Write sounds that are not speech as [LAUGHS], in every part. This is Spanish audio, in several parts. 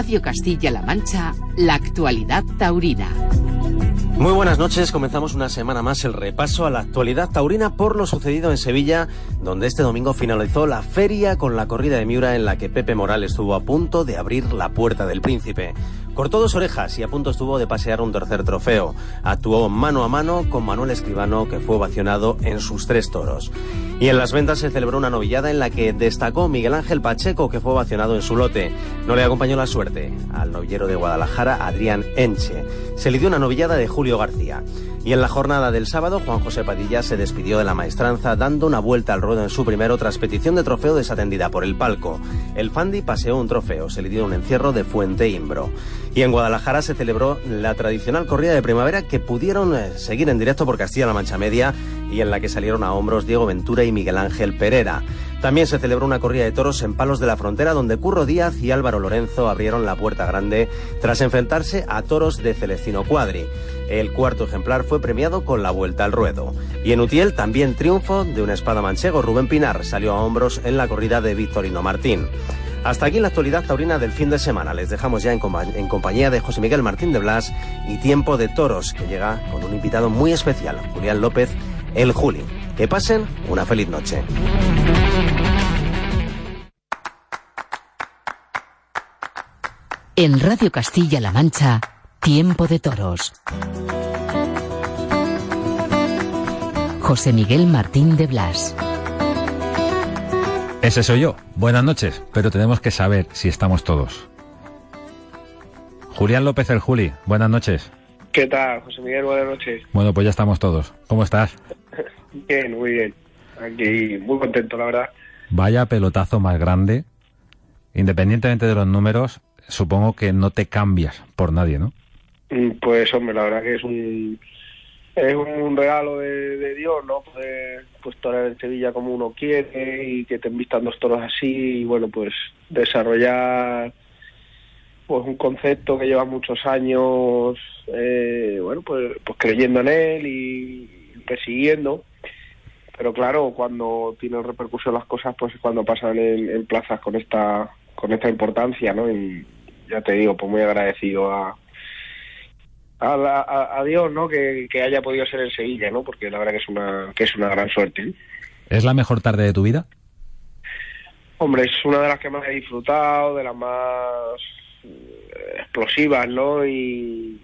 Radio Castilla-La Mancha, la actualidad taurina. Muy buenas noches, comenzamos una semana más el repaso a la actualidad taurina por lo sucedido en Sevilla, donde este domingo finalizó la feria con la corrida de Miura en la que Pepe Morales estuvo a punto de abrir la puerta del príncipe. Cortó dos orejas y a punto estuvo de pasear un tercer trofeo. Actuó mano a mano con Manuel Escribano, que fue ovacionado en sus tres toros. Y en las ventas se celebró una novillada en la que destacó Miguel Ángel Pacheco, que fue ovacionado en su lote. No le acompañó la suerte al novillero de Guadalajara, Adrián Enche. Se le dio una novillada de Julio García. Y en la jornada del sábado, Juan José Padilla se despidió de la maestranza dando una vuelta al ruedo en su primero tras petición de trofeo desatendida por el palco. El Fandi paseó un trofeo, se le dio un encierro de Fuente Imbro. Y en Guadalajara se celebró la tradicional corrida de primavera que pudieron eh, seguir en directo por Castilla-La Mancha Media y en la que salieron a hombros Diego Ventura y Miguel Ángel Pereira. También se celebró una corrida de toros en Palos de la Frontera donde Curro Díaz y Álvaro Lorenzo abrieron la puerta grande tras enfrentarse a toros de Celestino Cuadri. El cuarto ejemplar fue premiado con la vuelta al ruedo. Y en Utiel también triunfo de una espada manchego. Rubén Pinar salió a hombros en la corrida de Victorino Martín. Hasta aquí la actualidad taurina del fin de semana. Les dejamos ya en, en, compañía de José Miguel Martín de Blas y Tiempo de Toros, que llega con un invitado muy especial, Julián López, el Juli. Que pasen una feliz noche. En Radio Castilla-La Mancha, Tiempo de Toros. José Miguel Martín de Blas. Ese soy yo. Buenas noches, pero tenemos que saber si estamos todos. Julián López el Juli, buenas noches. ¿Qué tal, José Miguel? Buenas noches. Bueno, pues ya estamos todos. ¿Cómo estás? [LAUGHS] bien, muy bien. Aquí muy contento, la verdad. Vaya pelotazo más grande. Independientemente de los números, supongo que no te cambias por nadie, ¿no? Mm, pues hombre, la verdad que es un es un regalo de, Dios, ¿no? Poder pues torear en Sevilla como uno quiere y que te invistan dos toros así y bueno, pues desarrollar pues un concepto que lleva muchos años, eh, bueno, pues, pues creyendo en él y persiguiendo. Pero claro, cuando tienen repercusión las cosas, pues es cuando pasan en, plazas con esta con esta importancia, ¿no? Y ya te digo, pues muy agradecido a, a, Dios, ¿no? Que, haya podido ser en Sevilla, ¿no? Porque la verdad que es una, que es una gran suerte. ¿Es la mejor tarde de tu vida? Hombre, es una de las que más he disfrutado, de las más eh, explosivas, ¿no? Y,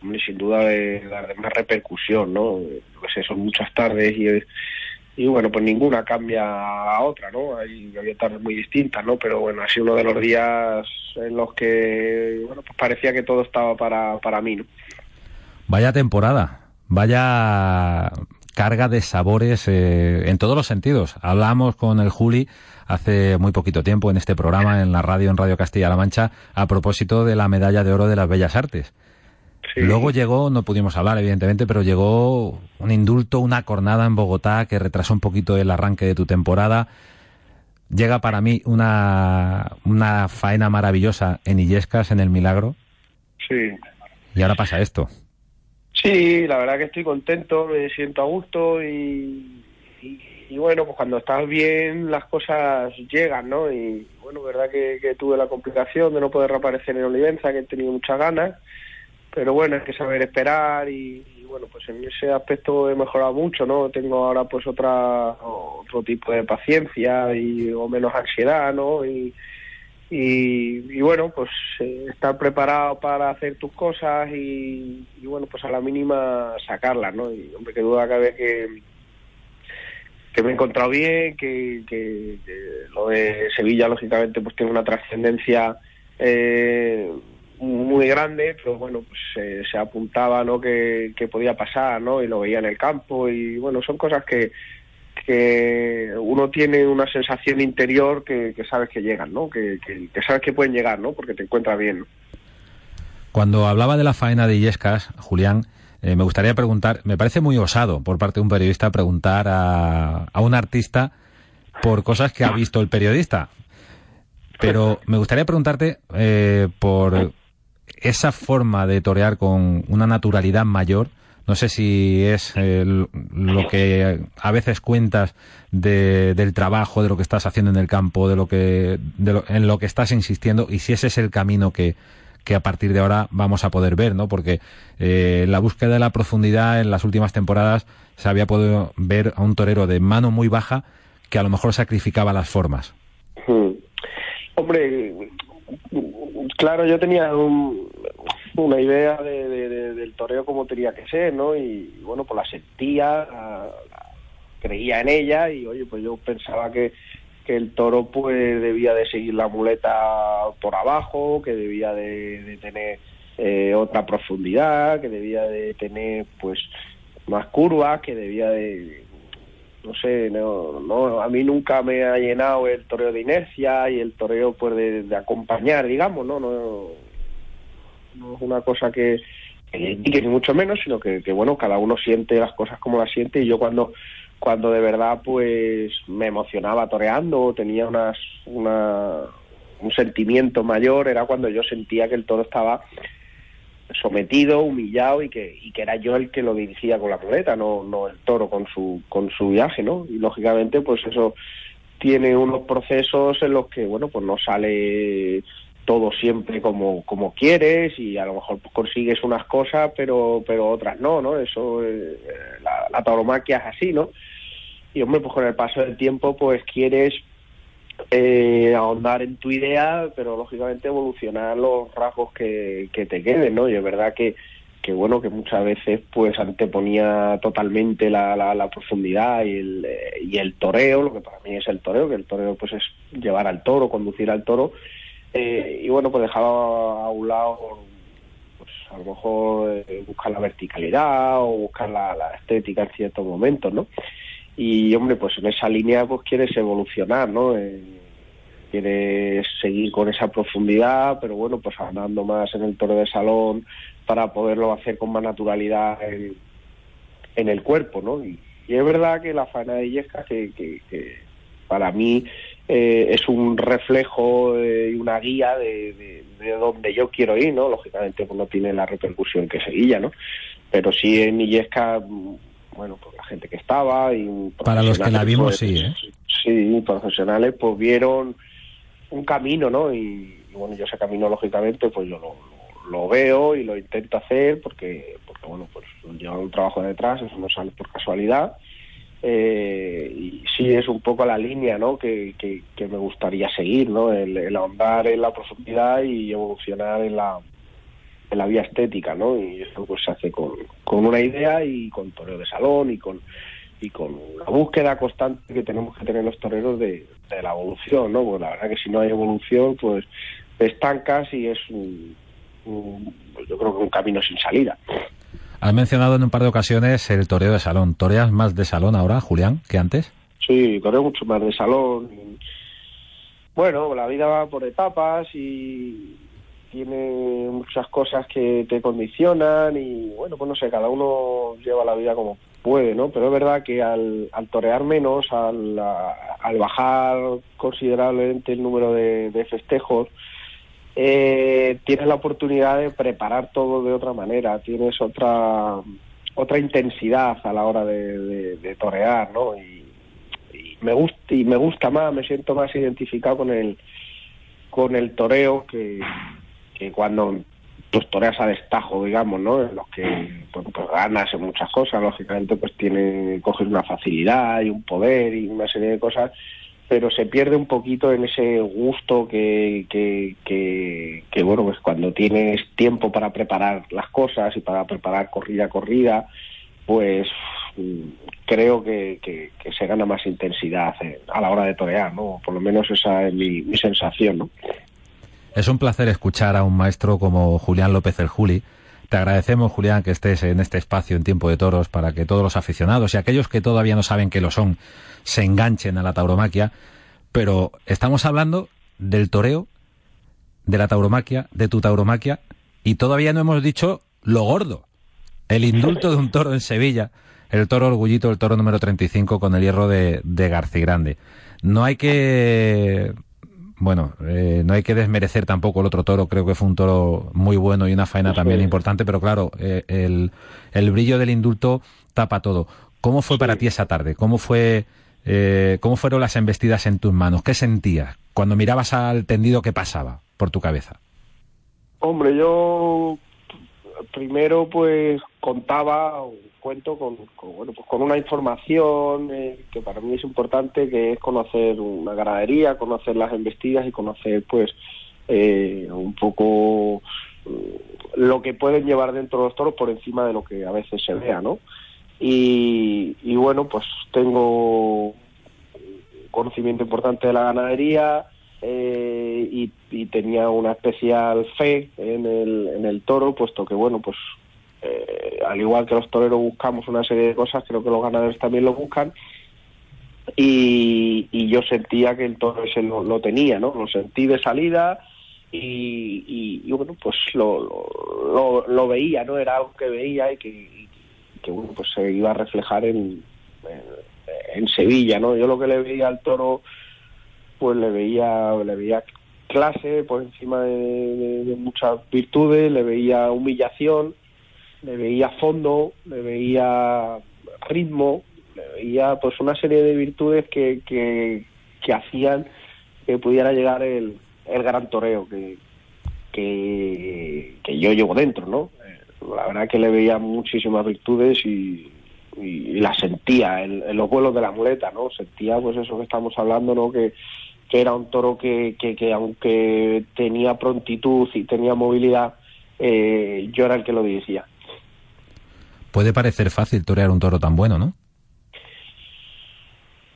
hombre, sin duda de, de, más repercusión, ¿no? Pues son muchas tardes y, y bueno, pues ninguna cambia a otra, ¿no? Hay, había tardes muy distintas, ¿no? Pero bueno, ha sido uno de los días en los que, bueno, pues parecía que todo estaba para, para mí, ¿no? Vaya temporada, vaya carga de sabores eh, en todos los sentidos. Hablamos con el Juli hace muy poquito tiempo en este programa, en la radio, en Radio Castilla-La Mancha, a propósito de la medalla de oro de las Bellas Artes. Luego llegó, no pudimos hablar evidentemente, pero llegó un indulto, una cornada en Bogotá que retrasó un poquito el arranque de tu temporada. Llega para mí una, una faena maravillosa en Illescas, en el Milagro. Sí. Y ahora pasa esto. Sí, la verdad que estoy contento, me siento a gusto y, y, bueno, pues cuando estás bien las cosas llegan, ¿no? Y bueno, verdad que, tuve la complicación de no poder reaparecer en Olivenza, que he tenido muchas ganas, pero bueno, hay que saber esperar y, bueno, pues en ese aspecto he mejorado mucho, ¿no? Tengo ahora pues otra otro tipo de paciencia y o menos ansiedad, ¿no? Y, y, bueno, pues eh, estar preparado para hacer tus cosas y, bueno, pues a la mínima sacarlas, ¿no? Y hombre, que duda cabe que, que me he encontrado bien, que, que, lo de Sevilla, lógicamente, pues tiene una trascendencia eh, muy grande, pero bueno, pues eh, se apuntaba, ¿no? Que podía pasar, ¿no? Y lo veía en el campo y bueno, son cosas que que uno tiene una sensación interior que, sabes que llegan, ¿no? Que, sabes que pueden llegar, ¿no? Porque te encuentras bien. Cuando hablaba de la faena de Illescas, Julián, eh, me gustaría preguntar, me parece muy osado por parte de un periodista preguntar a, a un artista por cosas que ha visto el periodista. Pero me gustaría preguntarte eh, por esa forma de torear con una naturalidad mayor No sé si es eh, lo que a veces cuentas de, del trabajo, de lo que estás haciendo en el campo, de lo que, de en lo que estás insistiendo y si ese es el camino que, que a partir de ahora vamos a poder ver, ¿no? Porque eh, la búsqueda de la profundidad en las últimas temporadas se había podido ver a un torero de mano muy baja que a lo mejor sacrificaba las formas. Hmm. Hombre, claro, yo tenía una idea del toreo como tenía que ser, ¿no? Y bueno, pues la sentía, creía en ella y oye, pues yo pensaba que, que el toro pues debía de seguir la muleta por abajo, que debía de, tener eh, otra profundidad, que debía de tener pues más curvas, que debía de no sé, no, no, a mí nunca me ha llenado el toreo de inercia y el toreo pues de, acompañar, digamos, ¿no? No, no es una cosa que, que ni mucho menos, sino que, que, bueno, cada uno siente las cosas como las siente y yo cuando cuando de verdad pues me emocionaba toreando, tenía unas, una, un sentimiento mayor, era cuando yo sentía que el toro estaba sometido, humillado y que, y que era yo el que lo dirigía con la muleta, no, no el toro con su, con su viaje, ¿no? Y lógicamente pues eso tiene unos procesos en los que, bueno, pues no sale todo siempre como, como quieres y a lo mejor consigues unas cosas pero pero otras no, ¿no? Eso, eh, la, tauromaquia es así, ¿no? Y hombre, pues con el paso del tiempo pues quieres eh, ahondar en tu idea, pero lógicamente evolucionar los rasgos que, que te queden, ¿no? Y es verdad que, que bueno, que muchas veces pues anteponía totalmente la, la, profundidad y el, eh, toreo, lo que para mí es el toreo, que el toreo pues es llevar al toro, conducir al toro, eh, y bueno, pues dejaba a un lado pues a lo mejor eh, buscar la verticalidad o buscar la, estética en ciertos momentos, ¿no? y hombre pues en esa línea pues quieres evolucionar no eh, quieres seguir con esa profundidad pero bueno pues andando más en el toro de salón para poderlo hacer con más naturalidad en, el cuerpo no y, es verdad que la faena de Yesca que, que, para mí eh, es un reflejo y una guía de, de, donde yo quiero ir no lógicamente pues no tiene la repercusión que Sevilla no pero sí en Illesca bueno, pues la gente que estaba y... Para los que la vimos, pues, sí, ¿eh? Sí, profesionales pues vieron un camino, ¿no? Y, bueno, yo ese camino, lógicamente, pues yo lo, veo y lo intento hacer porque, porque bueno, pues lleva un trabajo detrás, eso no sale por casualidad. Eh, y sí es un poco la línea ¿no? que, que, me gustaría seguir, ¿no? el, ahondar en la profundidad y evolucionar en la, en la vía estética, ¿no? Y esto pues se hace con, con una idea y con toreo de salón y con y con la búsqueda constante que tenemos que tener los toreros de, la evolución, ¿no? Porque la verdad que si no hay evolución, pues estancas y es un, yo creo que un camino sin salida. Has mencionado en un par de ocasiones el toreo de salón. ¿Toreas más de salón ahora, Julián, que antes? Sí, toreo mucho más de salón. Bueno, la vida va por etapas y, tiene muchas cosas que te condicionan y bueno, pues no sé, cada uno lleva la vida como puede, ¿no? Pero es verdad que al, al torear menos, al, al bajar considerablemente el número de, festejos, eh, tienes la oportunidad de preparar todo de otra manera, tienes otra otra intensidad a la hora de, torear, ¿no? Y, me gusta y me gusta más, me siento más identificado con el con el toreo que, cuando pues toreas a destajo, digamos, ¿no? En los que pues ganas en muchas cosas, lógicamente pues tiene, coges una facilidad y un poder y una serie de cosas, pero se pierde un poquito en ese gusto que, que, que, bueno, pues cuando tienes tiempo para preparar las cosas y para preparar corrida a corrida, pues creo que, que, se gana más intensidad a la hora de torear, ¿no? Por lo menos esa es mi, mi sensación, ¿no? Es un placer escuchar a un maestro como Julián López el Juli. Te agradecemos, Julián, que estés en este espacio en Tiempo de Toros para que todos los aficionados y aquellos que todavía no saben que lo son se enganchen a la tauromaquia. Pero estamos hablando del toreo, de la tauromaquia, de tu tauromaquia, y todavía no hemos dicho lo gordo. El indulto de un toro en Sevilla, el toro orgullito, el toro número 35 con el hierro de, de Grande. No hay que bueno, eh, no hay que desmerecer tampoco el otro toro, creo que fue un toro muy bueno y una faena también importante, pero claro, eh, el, el, brillo del indulto tapa todo. ¿Cómo fue para ti esa tarde? ¿Cómo fue, eh, cómo fueron las embestidas en tus manos? ¿Qué sentías cuando mirabas al tendido que pasaba por tu cabeza? Hombre, yo primero pues contaba cuento con, bueno pues con una información eh, que para mí es importante que es conocer una ganadería conocer las embestidas y conocer pues eh, un poco mm, lo que pueden llevar dentro de los toros por encima de lo que a veces se vea no y, y bueno pues tengo conocimiento importante de la ganadería eh, y, y, tenía una especial fe en el, en el toro puesto que bueno pues eh, al igual que los toreros buscamos una serie de cosas, creo que los ganadores también lo buscan. Y, yo sentía que el toro ese lo, tenía, ¿no? Lo sentí de salida y, bueno, pues lo, lo, veía, ¿no? Era algo que veía y que, bueno, pues se iba a reflejar en, en, Sevilla, ¿no? Yo lo que le veía al toro, pues le veía, le veía clase por encima de muchas virtudes, le veía humillación le veía fondo, le veía ritmo, le veía pues una serie de virtudes que, que, hacían que pudiera llegar el, el gran toreo que, que, yo llevo dentro, ¿no? La verdad que le veía muchísimas virtudes y, y, las sentía en, los vuelos de la muleta, ¿no? Sentía pues eso que estamos hablando, ¿no? Que, que era un toro que, que, que aunque tenía prontitud y tenía movilidad, eh, yo era el que lo dirigía puede parecer fácil torear un toro tan bueno, ¿no?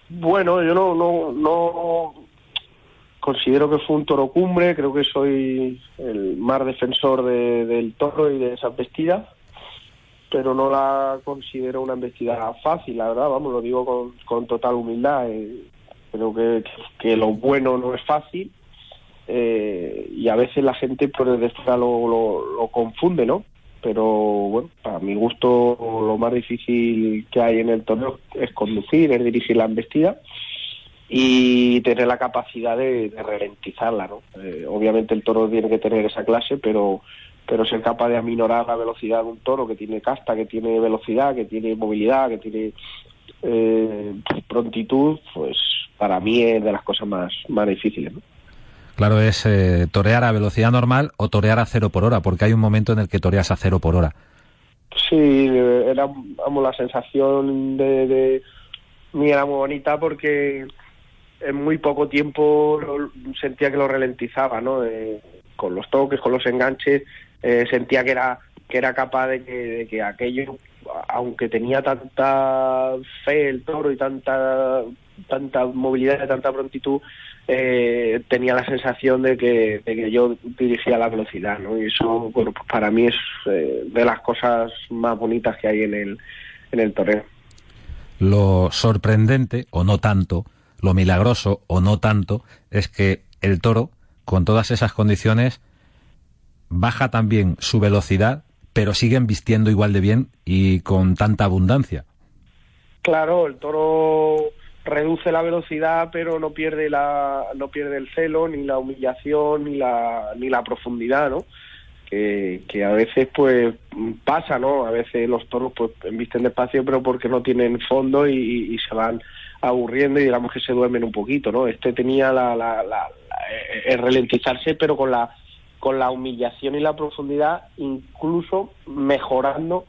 Bueno, yo no, no, no considero que fue un toro cumbre, creo que soy el más defensor del toro y de esa embestida, pero no la considero una embestida fácil, la verdad, vamos, lo digo con, con total humildad. Eh, creo que, que, lo bueno no es fácil eh, y a veces la gente por pues, después lo, lo, lo confunde, ¿no? Pero bueno, para mi gusto lo más difícil que hay en el torneo es conducir, es dirigir la embestida y tener la capacidad de, ralentizarla, ¿no? Eh, obviamente el toro tiene que tener esa clase, pero pero ser capaz de aminorar la velocidad de un toro que tiene casta, que tiene velocidad, que tiene movilidad, que tiene eh, prontitud, pues para mí es de las cosas más, más difíciles, ¿no? Claro, es eh, torear a velocidad normal o torear a cero por hora, porque hay un momento en el que toreas a cero por hora. Sí, era la sensación de, de mí era muy bonita porque en muy poco tiempo sentía que lo ralentizaba, ¿no? con los toques, con los enganches, eh, sentía que era que era capaz de que, de que aquello, aunque tenía tanta fe el toro y tanta tanta movilidad, tanta prontitud, eh, tenía la sensación de que, de que, yo dirigía la velocidad, ¿no? Y eso, bueno, pues para mí es eh, de las cosas más bonitas que hay en el, en el torneo. Lo sorprendente, o no tanto, lo milagroso, o no tanto, es que el toro, con todas esas condiciones, baja también su velocidad, pero siguen vistiendo igual de bien y con tanta abundancia. Claro, el toro reduce la velocidad pero no pierde la no pierde el celo ni la humillación ni la ni la profundidad no que, que a veces pues pasa no a veces los toros pues visten despacio pero porque no tienen fondo y, se van aburriendo y digamos que se duermen un poquito no este tenía la, la, la, el ralentizarse pero con la con la humillación y la profundidad incluso mejorando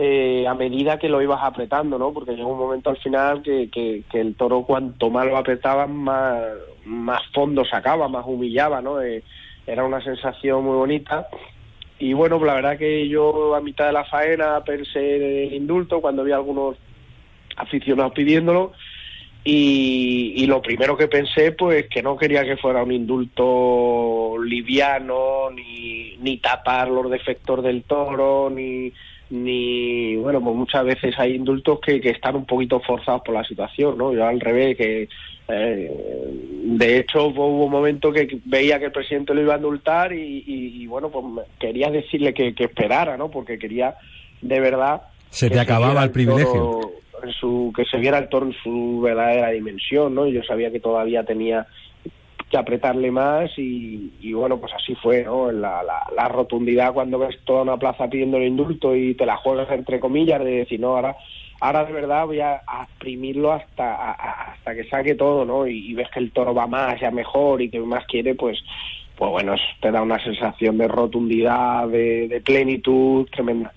eh, a medida que lo ibas apretando, ¿no? Porque llegó un momento al final que, que, el toro cuanto más lo apretaban, más, más fondo sacaba, más humillaba, ¿no? Eh, era una sensación muy bonita. Y bueno, la verdad que yo a mitad de la faena pensé en el indulto cuando vi algunos aficionados pidiéndolo. Y, y, lo primero que pensé, pues que no quería que fuera un indulto liviano, ni, ni tapar los defectos del toro, ni, ni bueno pues muchas veces hay indultos que, que están un poquito forzados por la situación no yo al revés que eh, de hecho hubo un momento que veía que el presidente lo iba a indultar y, bueno pues quería decirle que, esperara no porque quería de verdad se te acababa el privilegio. su que se viera el toro en su verdadera dimensión no yo sabía que todavía tenía que apretarle más y, bueno, pues así fue, ¿no? La, la, rotundidad cuando ves toda una plaza pidiendo el indulto y te la juegas entre comillas de decir, no, ahora ahora de verdad voy a, exprimirlo hasta hasta que saque todo, ¿no? Y, ves que el toro va más, ya mejor y que más quiere, pues pues bueno, te da una sensación de rotundidad, de, plenitud tremenda.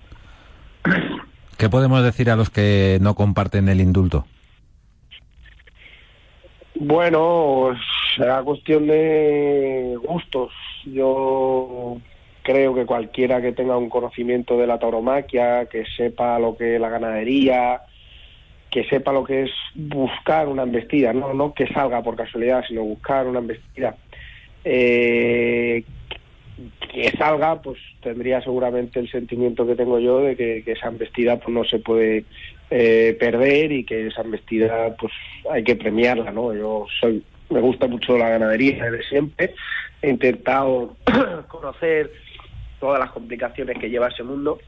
¿Qué podemos decir a los que no comparten el indulto? Bueno, será cuestión de gustos. Yo creo que cualquiera que tenga un conocimiento de la tauromaquia, que sepa lo que es la ganadería, que sepa lo que es buscar una embestida, no, no que salga por casualidad, sino buscar una embestida, eh, que salga, pues tendría seguramente el sentimiento que tengo yo de que, esa embestida pues no se puede eh, perder y que esa embestida pues hay que premiarla, ¿no? Yo soy, me gusta mucho la ganadería desde siempre, he intentado [CLEARS THROAT] conocer todas las complicaciones que lleva ese mundo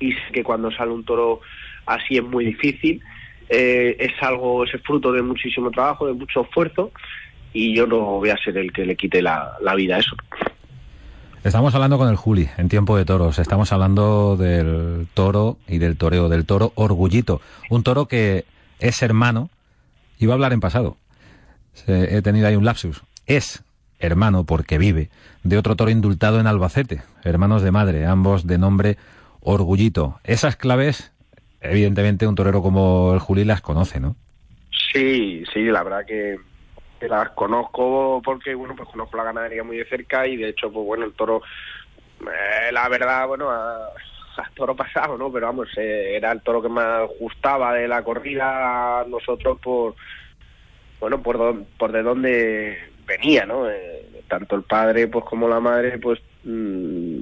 y sé que cuando sale un toro así es muy difícil. Eh, es algo, es fruto de muchísimo trabajo, de mucho esfuerzo y yo no voy a ser el que le quite la, vida a eso. Estamos hablando con el Juli en tiempo de toros. Estamos hablando del toro y del toreo, del toro orgullito. Un toro que es hermano. Iba a hablar en pasado. He tenido ahí un lapsus. Es hermano porque vive, de otro toro indultado en Albacete, hermanos de madre, ambos de nombre Orgullito. Esas claves, evidentemente, un torero como el Juli las conoce, ¿no? Sí, sí, la verdad que, las conozco porque, bueno, pues conozco la ganadería muy de cerca y, de hecho, pues bueno, el toro, eh, la verdad, bueno, a, toro pasado, ¿no? Pero vamos, eh, era el toro que más gustaba de la corrida a nosotros por, bueno, por, por de dónde venía, ¿no? Eh, tanto el padre pues como la madre, pues mm,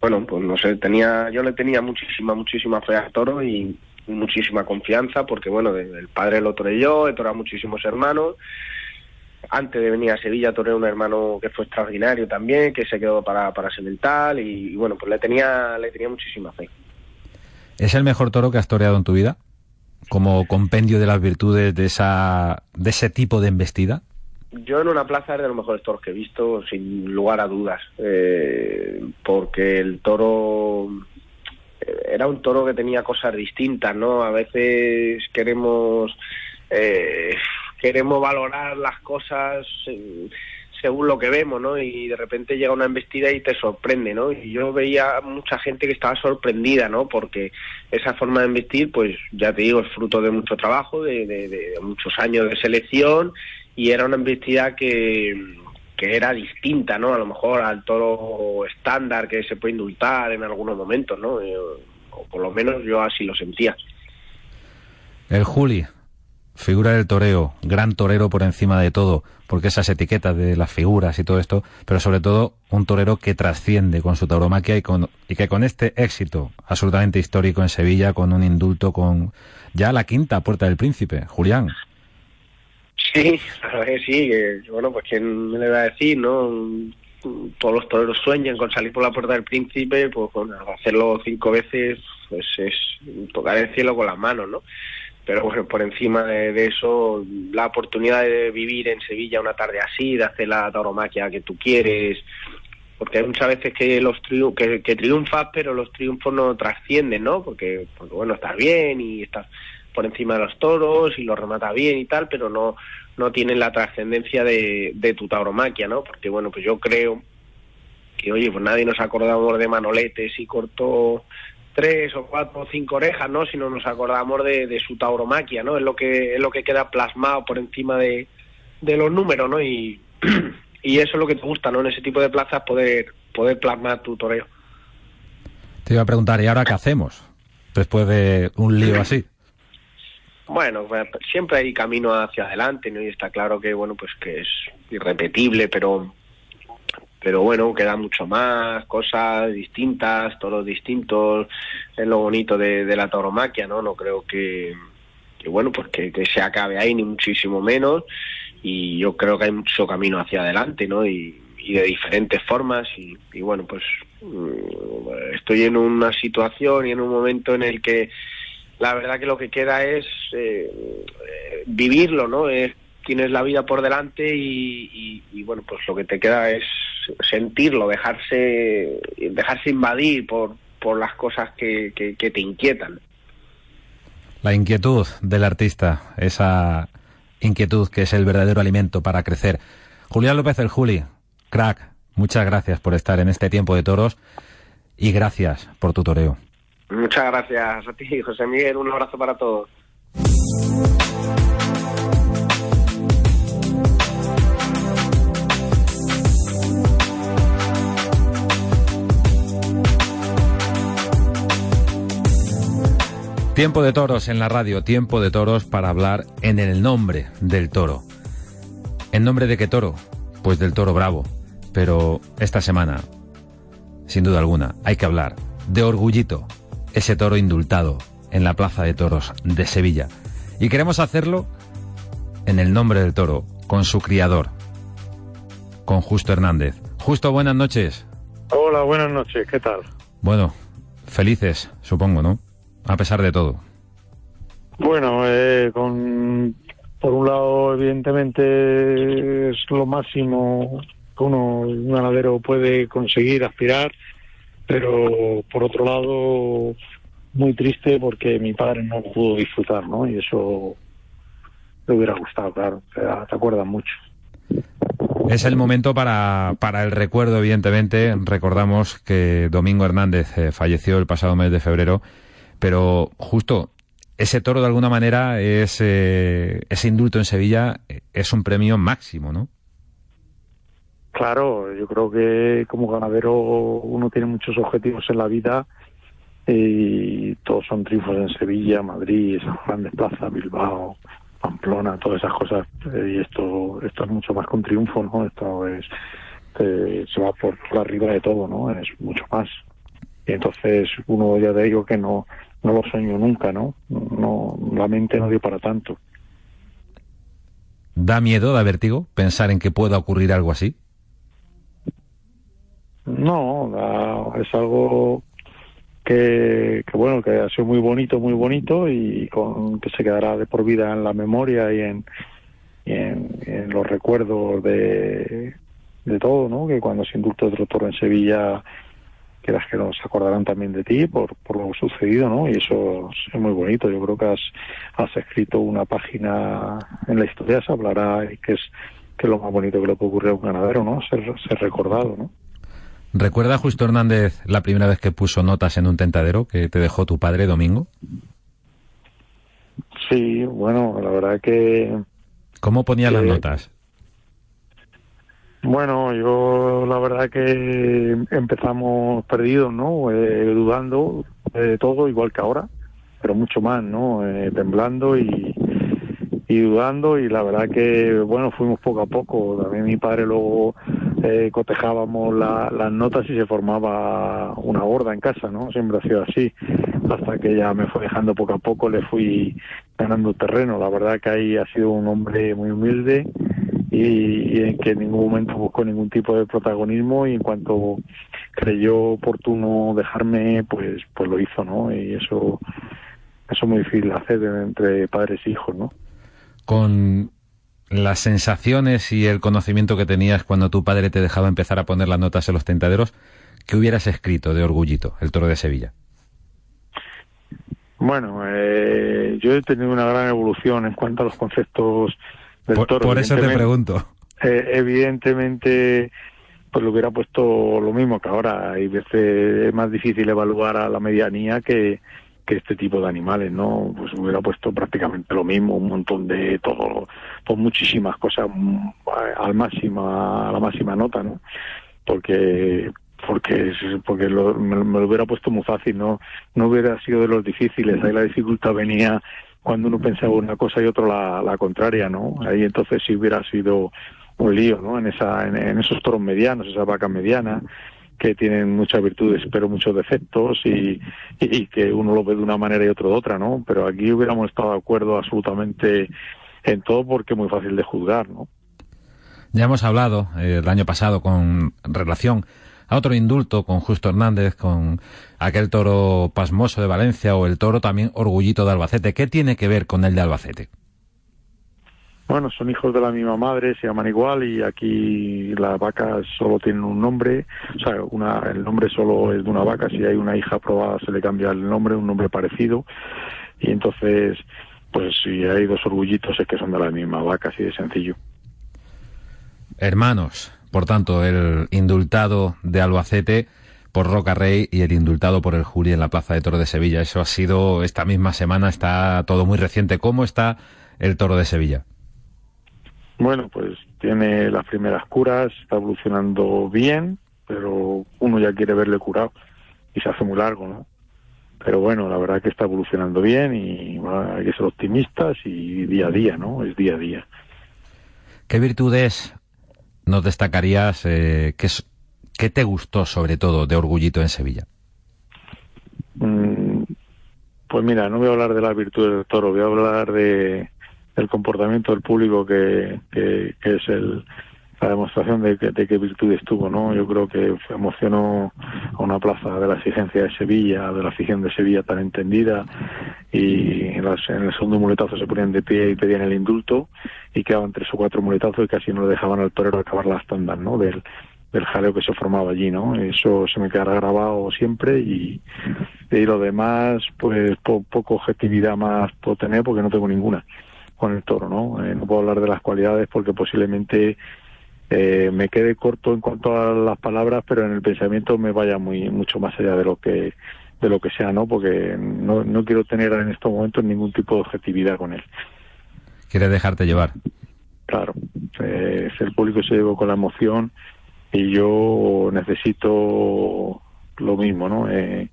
bueno, pues no sé, tenía, yo le tenía muchísima, muchísima fe al toro y, muchísima confianza, porque bueno, el padre lo toré yo, he torado muchísimos hermanos. Antes de venir a Sevilla toré un hermano que fue extraordinario también, que se quedó para, para Semental y, y bueno, pues le tenía, le tenía muchísima fe. ¿Es el mejor toro que has toreado en tu vida? Como compendio de las virtudes de esa, de ese tipo de embestida? yo en una plaza es de los mejores toros que he visto, sin lugar a dudas, eh, porque el toro eh, era un toro que tenía cosas distintas, ¿no? A veces queremos eh, queremos valorar las cosas según lo que vemos, ¿no? Y de repente llega una embestida y te sorprende, ¿no? Y yo veía mucha gente que estaba sorprendida, ¿no? Porque esa forma de embestir, pues ya te digo, es fruto de mucho trabajo, de, de muchos años de selección y era una embestida que, que era distinta, ¿no? A lo mejor al toro estándar que se puede indultar en algunos momentos, ¿no? Eh, o por lo menos yo así lo sentía. El Juli, figura del toreo, gran torero por encima de todo, porque esas etiquetas de las figuras y todo esto, pero sobre todo un torero que trasciende con su tauromaquia y, con, y que con este éxito absolutamente histórico en Sevilla, con un indulto, con ya la quinta puerta del príncipe, Julián. Sí, sí, que, bueno, pues quién me le va a decir, ¿no? Todos los toreros sueñan con salir por la puerta del príncipe, pues con hacerlo cinco veces, pues es tocar el cielo con las manos, ¿no? Pero bueno, por encima de, eso, la oportunidad de vivir en Sevilla una tarde así, de hacer la tauromaquia que tú quieres, porque hay muchas veces que los que, que triunfas, pero los triunfos no trascienden, ¿no? Porque, porque bueno, estás bien y estás por encima de los toros y lo remata bien y tal, pero no, no tienen la trascendencia de, de tu tauromaquia, ¿no? Porque bueno, pues yo creo que, oye, pues nadie nos acordamos de Manolete si cortó tres o cuatro o cinco orejas, ¿no? Sino nos acordamos de, de su tauromaquia, ¿no? Es lo que es lo que queda plasmado por encima de, de los números, ¿no? Y, [CLEARS THROAT] y eso es lo que te gusta, ¿no? En ese tipo de plazas poder poder plasmar tu toreo. Te iba a preguntar, ¿y ahora qué hacemos? Después de un lío así. Bueno, pues, siempre hay camino hacia adelante, ¿no? Y está claro que, bueno, pues que es irrepetible, pero pero bueno, queda mucho más, cosas distintas, toros distintos, es lo bonito de, la tauromaquia, ¿no? No creo que, que bueno, pues que, se acabe ahí, ni muchísimo menos, y yo creo que hay mucho camino hacia adelante, ¿no? Y, de diferentes formas, y, y bueno, pues mm, estoy en una situación y en un momento en el que la verdad que lo que queda es eh, vivirlo, ¿no? Es tienes la vida por delante y, bueno, pues lo que te queda es sentirlo, dejarse, dejarse invadir por, por las cosas que, que te inquietan. La inquietud del artista, esa inquietud que es el verdadero alimento para crecer. Julián López el Juli, crack, muchas gracias por estar en este tiempo de toros y gracias por tu toreo. Muchas gracias a ti, José Miguel. Un abrazo para todos. Tiempo de toros en la radio, tiempo de toros para hablar en el nombre del toro. ¿En nombre de qué toro? Pues del toro bravo. Pero esta semana, sin duda alguna, hay que hablar de Orgullito, ese toro indultado en la Plaza de Toros de Sevilla. Y queremos hacerlo en el nombre del toro, con su criador, con Justo Hernández. Justo, buenas noches. Hola, buenas noches, ¿qué tal? Bueno, felices, supongo, ¿no? A pesar de todo? Bueno, eh, con, por un lado, evidentemente es lo máximo que uno, un ganadero puede conseguir, aspirar, pero por otro lado, muy triste porque mi padre no pudo disfrutar, ¿no? Y eso le hubiera gustado, claro, te, te acuerdas mucho. Es el momento para, para el recuerdo, evidentemente. Recordamos que Domingo Hernández eh, falleció el pasado mes de febrero pero justo ese toro de alguna manera es eh, ese indulto en Sevilla es un premio máximo, ¿no? Claro, yo creo que como ganadero uno tiene muchos objetivos en la vida y todos son triunfos en Sevilla, Madrid, esas grandes plazas, Bilbao, Pamplona, todas esas cosas y esto esto es mucho más que un triunfo, ¿no? Esto es eh, se va por, la arriba de todo, ¿no? Es mucho más. Y entonces uno ya de ello que no no lo sueño nunca, ¿no? no la mente no dio para tanto. ¿Da miedo, da vértigo pensar en que pueda ocurrir algo así? No, es algo que, que, bueno, que ha sido muy bonito, muy bonito y con, que se quedará de por vida en la memoria y en, en, los recuerdos de, de todo, ¿no? Que cuando se indultó otro toro en Sevilla que las que nos acordarán también de ti por, por lo sucedido, ¿no? Y eso es muy bonito. Yo creo que has, has escrito una página en la historia, se hablará y que es, que lo más bonito que le puede ocurrir a un ganadero, ¿no? Ser, ser recordado, ¿no? ¿Recuerda Justo Hernández la primera vez que puso notas en un tentadero que te dejó tu padre Domingo? Sí, bueno, la verdad que... ¿Cómo ponía las notas? Bueno, yo la verdad que empezamos perdidos, ¿no? Eh, dudando de todo, igual que ahora, pero mucho más, ¿no? Eh, temblando y, dudando y la verdad que, bueno, fuimos poco a poco. También mi padre luego eh, cotejábamos las notas y se formaba una gorda en casa, ¿no? Siempre ha sido así. Hasta que ya me fue dejando poco a poco, le fui ganando terreno. La verdad que ahí ha sido un hombre muy humilde y, en que en ningún momento buscó ningún tipo de protagonismo y en cuanto creyó oportuno dejarme, pues pues lo hizo, ¿no? Y eso eso es muy difícil de hacer entre padres e hijos, ¿no? Con las sensaciones y el conocimiento que tenías cuando tu padre te dejaba empezar a poner las notas en los tentaderos, ¿qué hubieras escrito de Orgullito, el toro de Sevilla? Bueno, eh, yo he tenido una gran evolución en cuanto a los conceptos por, eso te pregunto. [LAUGHS] Eh, evidentemente, pues lo hubiera puesto lo mismo que ahora. Hay veces es más difícil evaluar a la medianía que, que este tipo de animales, ¿no? Pues hubiera puesto prácticamente lo mismo, un montón de todo, pues muchísimas cosas mm, al máxima, a la máxima nota, ¿no? Porque porque porque lo, me, me, lo hubiera puesto muy fácil, no no hubiera sido de los difíciles, ahí la dificultad venía cuando uno pensaba una cosa y otro la, la contraria, ¿no? Ahí entonces sí hubiera sido un lío, ¿no? En, esa, en, esos toros medianos, esas vacas medianas que tienen muchas virtudes pero muchos defectos y, y, que uno lo ve de una manera y otro de otra, ¿no? Pero aquí hubiéramos estado de acuerdo absolutamente en todo porque es muy fácil de juzgar, ¿no? Ya hemos hablado eh, el año pasado con relación a otro indulto con Justo Hernández, con aquel toro pasmoso de Valencia o el toro también orgullito de Albacete. ¿Qué tiene que ver con el de Albacete? Bueno, son hijos de la misma madre, se llaman igual y aquí las vacas solo tienen un nombre, o sea, una, el nombre solo es de una vaca, si hay una hija aprobada se le cambia el nombre, un nombre parecido y entonces, pues si hay dos orgullitos es que son de la misma vaca, así de sencillo. Hermanos, por tanto, el indultado de Albacete por Roca Rey y el indultado por el Juli en la Plaza de Toro de Sevilla. Eso ha sido esta misma semana, está todo muy reciente. ¿Cómo está el Toro de Sevilla? Bueno, pues tiene las primeras curas, está evolucionando bien, pero uno ya quiere verle curado y se hace muy largo, ¿no? Pero bueno, la verdad que está evolucionando bien y hay que ser optimistas y día a día, ¿no? Es día a día. ¿Qué virtudes nos destacarías? Eh, ¿qué, te gustó sobre todo de Orgullito en Sevilla? Mm, pues mira, no voy a hablar de las virtudes del toro, voy a hablar de, el comportamiento del público que, que, es el, la demostración de, de qué virtud estuvo, ¿no? Yo creo que emocionó a una plaza de la exigencia de Sevilla, de la afición de Sevilla tan entendida, y en, en el segundo muletazo se ponían de pie y pedían el indulto, y quedaban tres o cuatro muletazos y casi no le dejaban al torero acabar las tandas, ¿no? Del, del jaleo que se formaba allí, ¿no? Eso se me quedará grabado siempre y, y lo demás, pues poco objetividad más puedo tener porque no tengo ninguna con el toro, ¿no? Eh, no puedo hablar de las cualidades porque posiblemente eh, me quede corto en cuanto a las palabras, pero en el pensamiento me vaya muy mucho más allá de lo que de lo que sea, ¿no? Porque no, no quiero tener en estos momentos ningún tipo de objetividad con él. ¿Quieres dejarte llevar? Claro, eh, el público se llevó con la emoción y yo necesito lo mismo, ¿no? Eh,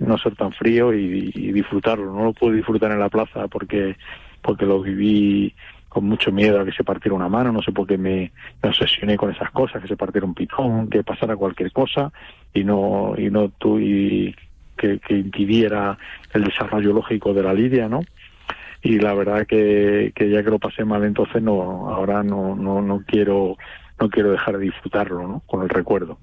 no ser tan frío y, disfrutarlo. No lo puedo disfrutar en la plaza porque porque lo viví con mucho miedo a que se partiera una mano, no sé por qué me, obsesioné con esas cosas, que se partiera un pitón, que pasara cualquier cosa y no y no tú y que, impidiera el desarrollo lógico de la lidia, ¿no? Y la verdad que, que ya que lo pasé mal entonces no ahora no no no quiero no quiero dejar de disfrutarlo, ¿no? Con el recuerdo.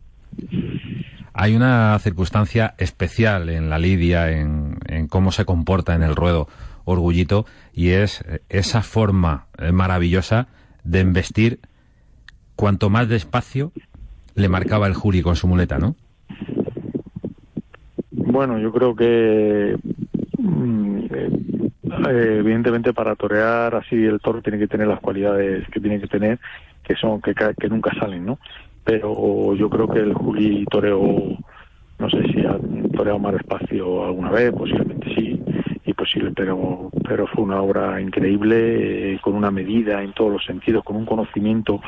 Hay una circunstancia especial en la lidia, en, en cómo se comporta en el ruedo orgullito y es esa forma eh, maravillosa de embestir cuanto más despacio le marcaba el Juli con su muleta, ¿no? Bueno, yo creo que mm, eh, evidentemente para torear así el toro tiene que tener las cualidades que tiene que tener, que son que, que nunca salen, ¿no? Pero yo creo que el Juli toreó, no sé si ha toreado más despacio alguna vez, posiblemente sí, posible, pero, pero fue una obra increíble, eh, con una medida en todos los sentidos, con un conocimiento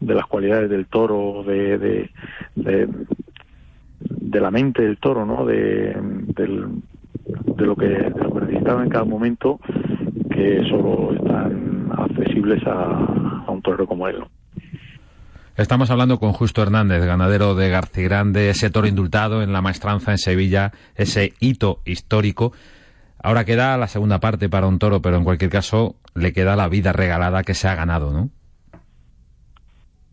de las cualidades del toro, de, de, de, la mente del toro, ¿no? De, de, lo que, de lo que necesitaba en cada momento, que solo están accesibles a, a un torero como él. Estamos hablando con Justo Hernández, ganadero de Grande, ese toro indultado en la maestranza en Sevilla, ese hito histórico Ahora queda la segunda parte para un toro, pero en cualquier caso le queda la vida regalada que se ha ganado, ¿no?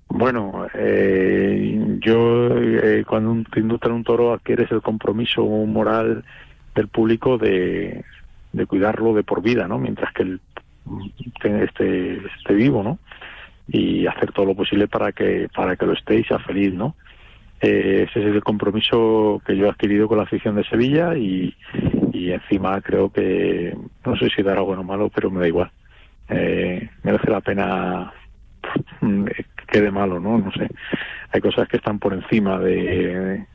Bueno, eh, yo eh, cuando te indultan un toro adquieres el compromiso moral del público de, cuidarlo de por vida, ¿no? Mientras que él esté, esté vivo, ¿no? Y hacer todo lo posible para que para que lo esté y feliz, ¿no? Eh, ese es el compromiso que yo he adquirido con la afición de Sevilla y, y encima creo que, no sé si dará bueno o malo, pero me da igual. Eh, merece la pena [LAUGHS] que quede malo, ¿no? No sé. Hay cosas que están por encima de,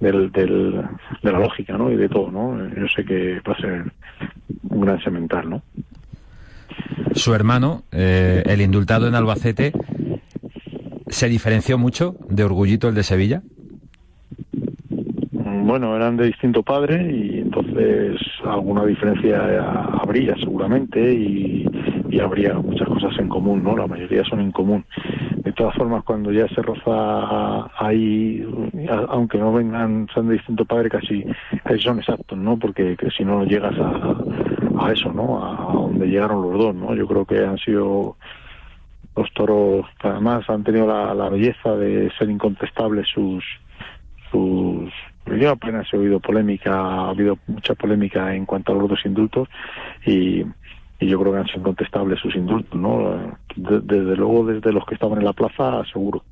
del, del, de la lógica, ¿no? Y de todo, ¿no? Yo sé que va a ser un gran cemental, ¿no? Su hermano, eh, el indultado en Albacete, ¿se diferenció mucho de Orgullito el de Sevilla? bueno, eran de distinto padre y entonces alguna diferencia habría seguramente y, habría muchas cosas en común, ¿no? La mayoría son en común. De todas formas, cuando ya se roza ahí, aunque no vengan, sean de distinto padre, casi, son exactos, ¿no? Porque si no llegas a, eso, ¿no? A donde llegaron los dos, ¿no? Yo creo que han sido los toros, además han tenido la, la belleza de ser incontestables sus sus yo apenas he oído polémica, ha habido mucha polémica en cuanto a los dos indultos y, y yo creo que han sido incontestables sus indultos, ¿no? desde luego desde los que estaban en la plaza, seguro.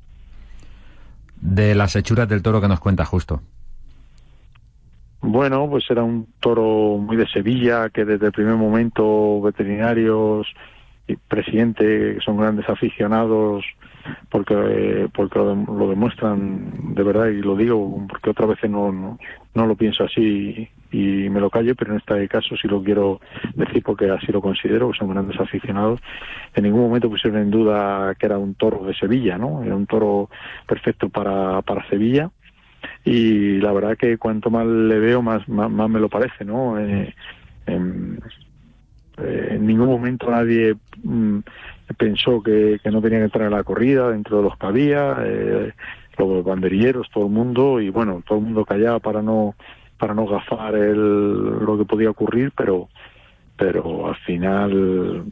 De las hechuras del toro que nos cuenta justo. Bueno, pues era un toro muy de Sevilla, que desde el primer momento veterinarios y presidente, que son grandes aficionados, porque porque lo, demuestran de verdad y lo digo porque otras veces no, no, lo pienso así y, me lo callo pero en este caso sí lo quiero decir porque así lo considero que son grandes aficionados. En ningún momento pusieron en duda que era un toro de Sevilla no era un toro perfecto para para Sevilla. Y la verdad que cuanto más le veo más más, me lo parece no eh, en, eh, ningún momento nadie mm, pensó que, no tenía que entrar en la corrida dentro de los que había, eh, los banderilleros, todo el mundo, y bueno, todo el mundo callaba para no para no gafar el, lo que podía ocurrir, pero pero al final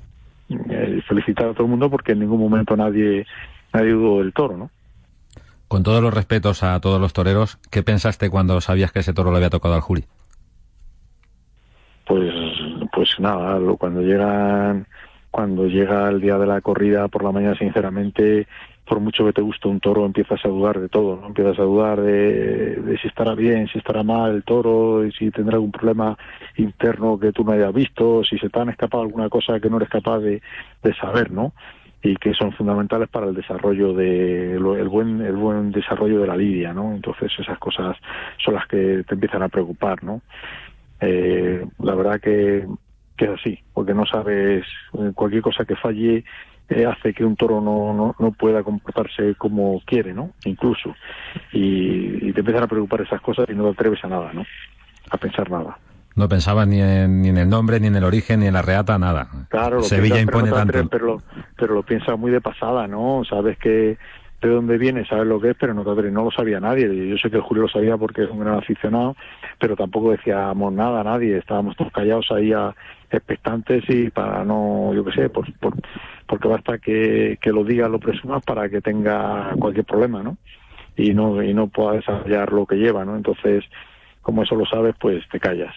eh, felicitar a todo el mundo porque en ningún momento nadie nadie dudó del toro, ¿no? Con todos los respetos a todos los toreros, ¿qué pensaste cuando sabías que ese toro le había tocado al Juli? Pues pues nada, cuando llegan cuando llega el día de la corrida por la mañana, sinceramente, por mucho que te guste un toro, empiezas a dudar de todo, ¿no? Empiezas a dudar de, si estará bien, si estará mal el toro, si tendrá algún problema interno que tú no hayas visto, si se te han escapado alguna cosa que no eres capaz de, saber, ¿no? y que son fundamentales para el desarrollo de el buen el buen desarrollo de la lidia no entonces esas cosas son las que te empiezan a preocupar no eh, la verdad que que es así, porque no sabes, eh, cualquier cosa que falle eh, hace que un toro no, no, pueda comportarse como quiere, ¿no? Incluso. Y, te empiezan a preocupar esas cosas y no te atreves a nada, ¿no? A pensar nada. No pensaba ni en, ni en el nombre, ni en el origen, ni en la reata, nada. Claro, Sevilla impone tanto. Pero lo, pero lo piensa muy de pasada, ¿no? Sabes que de dónde viene, sabes lo que es, pero no, no lo sabía nadie. Yo sé que Julio lo sabía porque es un gran aficionado, pero tampoco decíamos nada a nadie. Estábamos todos callados ahí a, expectantes y para no, yo qué sé, por, por, porque basta que, que lo diga, lo presuma para que tenga cualquier problema, ¿no? Y no, y no pueda desarrollar lo que lleva, ¿no? Entonces, como eso lo sabes, pues te callas.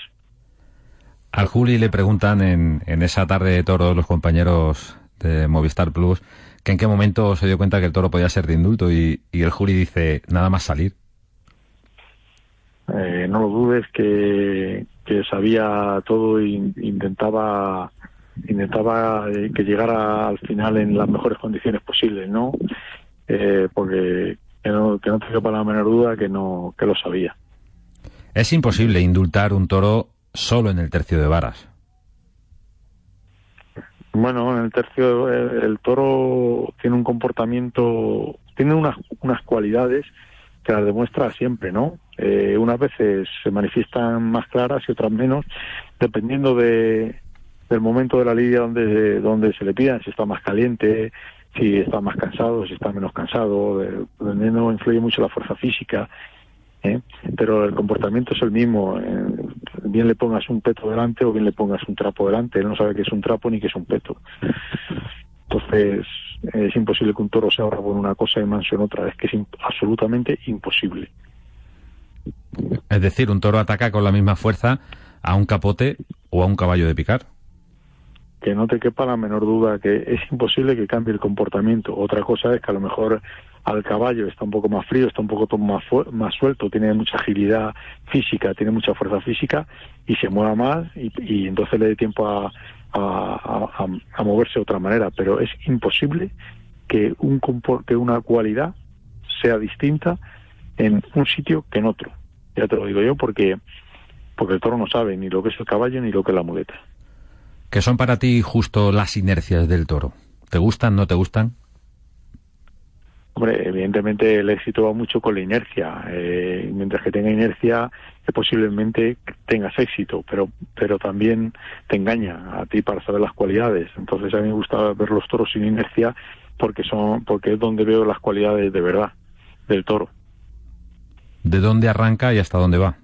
Al Juli le preguntan en, en esa tarde de toros los compañeros de Movistar Plus que en qué momento se dio cuenta que el toro podía ser de indulto y, y el Juli dice nada más salir. Eh, no lo dudes que, que sabía todo e intentaba intentaba eh, que llegara al final en las mejores condiciones posibles, ¿no? Eh, porque que no, que no te para la menor duda que no que lo sabía. Es imposible indultar un toro solo en el tercio de varas. Bueno, en el tercio el, toro tiene un comportamiento, tiene unas, unas cualidades que las demuestra siempre, ¿no? Eh, unas veces se manifiestan más claras y otras menos, dependiendo de, del momento de la lidia donde, donde se le pidan, si está más caliente, si está más cansado, si está menos cansado, dependiendo influye mucho la fuerza física, ¿eh? pero el comportamiento es el mismo, eh, bien le pongas un peto delante o bien le pongas un trapo delante, él no sabe qué es un trapo ni qué es un peto. Entonces, es imposible que un toro se ahorra por una cosa y manso en otra, es que es absolutamente imposible. Es decir, un toro ataca con la misma fuerza a un capote o a un caballo de picar. Que no te quepa la menor duda que es imposible que cambie el comportamiento. Otra cosa es que a lo mejor al caballo está un poco más frío, está un poco más, más suelto, tiene mucha agilidad física, tiene mucha fuerza física y se mueva más y, entonces le dé tiempo a, a, moverse de otra manera. Pero es imposible que, un, que una cualidad sea distinta en un sitio que en otro. Ya te lo digo yo porque, porque el toro no sabe ni lo que es el caballo ni lo que es la muleta. ¿Qué son para ti justo las inercias del toro? ¿Te gustan, no te gustan? Hombre, evidentemente el éxito va mucho con la inercia. Eh, mientras que tenga inercia, que posiblemente tengas éxito, pero, pero también te engaña a ti para saber las cualidades. Entonces a mí me gusta ver los toros sin inercia porque son, porque es donde veo las cualidades de verdad del toro de dónde arranca y hasta dónde va.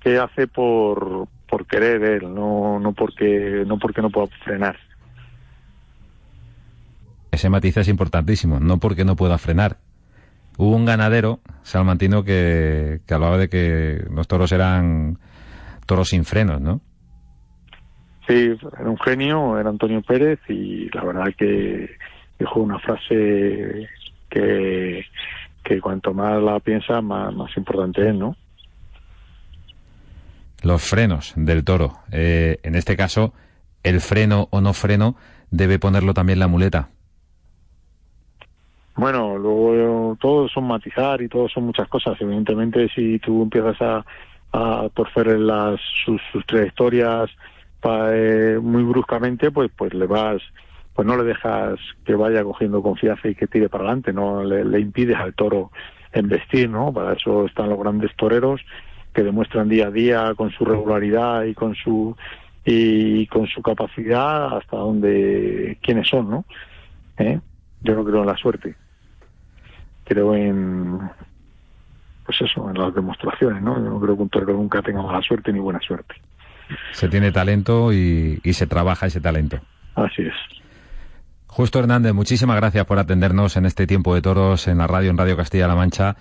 ¿Qué hace por, por querer él, no, no, porque, no porque no pueda frenar. Ese matiz es importantísimo, no porque no pueda frenar. Hubo un ganadero salmantino que, que hablaba de que los toros eran toros sin frenos, ¿no? Sí, era un genio, era Antonio Pérez y la verdad que dijo una frase que, que cuanto más la piensa, más, más importante es, ¿no? Los frenos del toro. Eh, en este caso, el freno o no freno debe ponerlo también la muleta. Bueno, luego todos son matizar y todos son muchas cosas. Evidentemente, si tú empiezas a, a torcer las, sus, trayectorias eh, muy bruscamente, pues, pues le vas, pues no le dejas que vaya cogiendo confianza y que tire para adelante, no le, impides al toro embestir, ¿no? Para eso están los grandes toreros que demuestran día a día con su regularidad y con su y con su capacidad hasta donde quiénes son, ¿no? ¿Eh? Yo no creo en la suerte, creo en pues eso, en las demostraciones, ¿no? Yo no creo que un torero nunca tenga mala suerte ni buena suerte. Se tiene talento y, y se trabaja ese talento. Así es. Justo Hernández, muchísimas gracias por atendernos en este tiempo de toros en la radio, en Radio Castilla-La Mancha.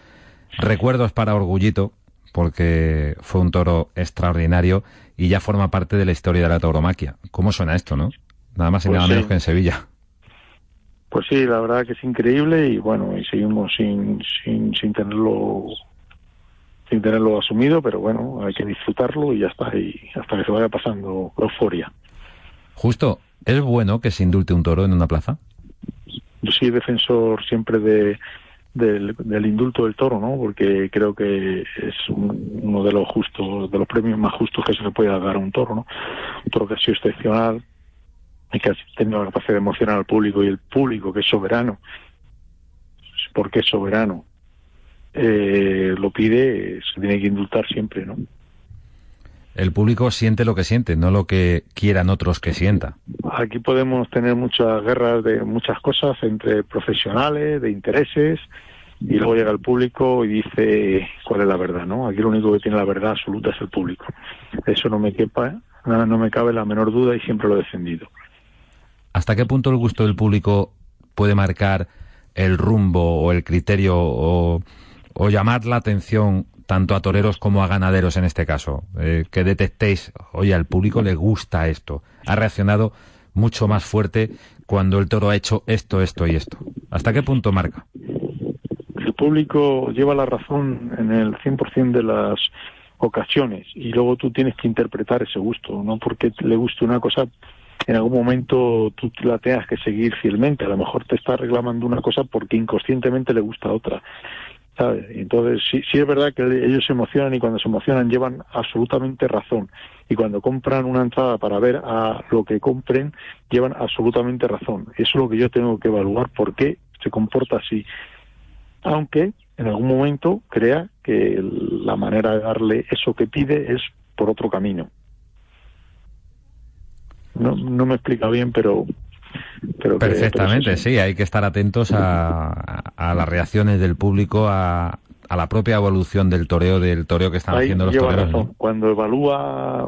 Recuerdos para Orgullito, porque fue un toro extraordinario y ya forma parte de la historia de la tauromaquia. ¿Cómo suena esto, no? Nada más y pues nada menos que en Sevilla. Pues sí, la verdad que es increíble y bueno, y seguimos sin, sin, sin tenerlo sin tenerlo asumido, pero bueno, hay que disfrutarlo y ya está, y hasta que se vaya pasando euforia. Justo, ¿es bueno que se indulte un toro en una plaza? Yo soy defensor siempre de, del, indulto del toro, ¿no? Porque creo que es uno de los justos, de los premios más justos que se le puede dar a un toro, ¿no? Un toro que ha sido excepcional y que tenido la capacidad de emocionar al público y el público que es soberano, porque es soberano, eh, lo pide, se tiene que indultar siempre, ¿no? El público siente lo que siente, no lo que quieran otros que sienta. Aquí podemos tener muchas guerras de muchas cosas entre profesionales, de intereses, y luego llega el público y dice cuál es la verdad, ¿no? Aquí lo único que tiene la verdad absoluta es el público. Eso no me quepa, no me cabe la menor duda y siempre lo he defendido. ¿Hasta qué punto el gusto del público puede marcar el rumbo o el criterio o, llamar la atención tanto a toreros como a ganaderos en este caso? Eh, que detectéis, oye, al público le gusta esto. Ha reaccionado mucho más fuerte cuando el toro ha hecho esto, esto y esto. ¿Hasta qué punto marca? El público lleva la razón en el 100% de las ocasiones y luego tú tienes que interpretar ese gusto, no porque le guste una cosa en algún momento tú la tengas que seguir fielmente. A lo mejor te está reclamando una cosa porque inconscientemente le gusta otra. ¿sabes? Entonces, sí, sí es verdad que ellos se emocionan y cuando se emocionan llevan absolutamente razón. Y cuando compran una entrada para ver a lo que compren, llevan absolutamente razón. Eso es lo que yo tengo que evaluar por qué se comporta así. Aunque en algún momento crea que la manera de darle eso que pide es por otro camino no, no me explica bien, pero... pero Perfectamente, sí. hay que estar atentos a, a las reacciones del público, a, a la propia evolución del toreo, del toreo que están haciendo los toreros. Cuando evalúa,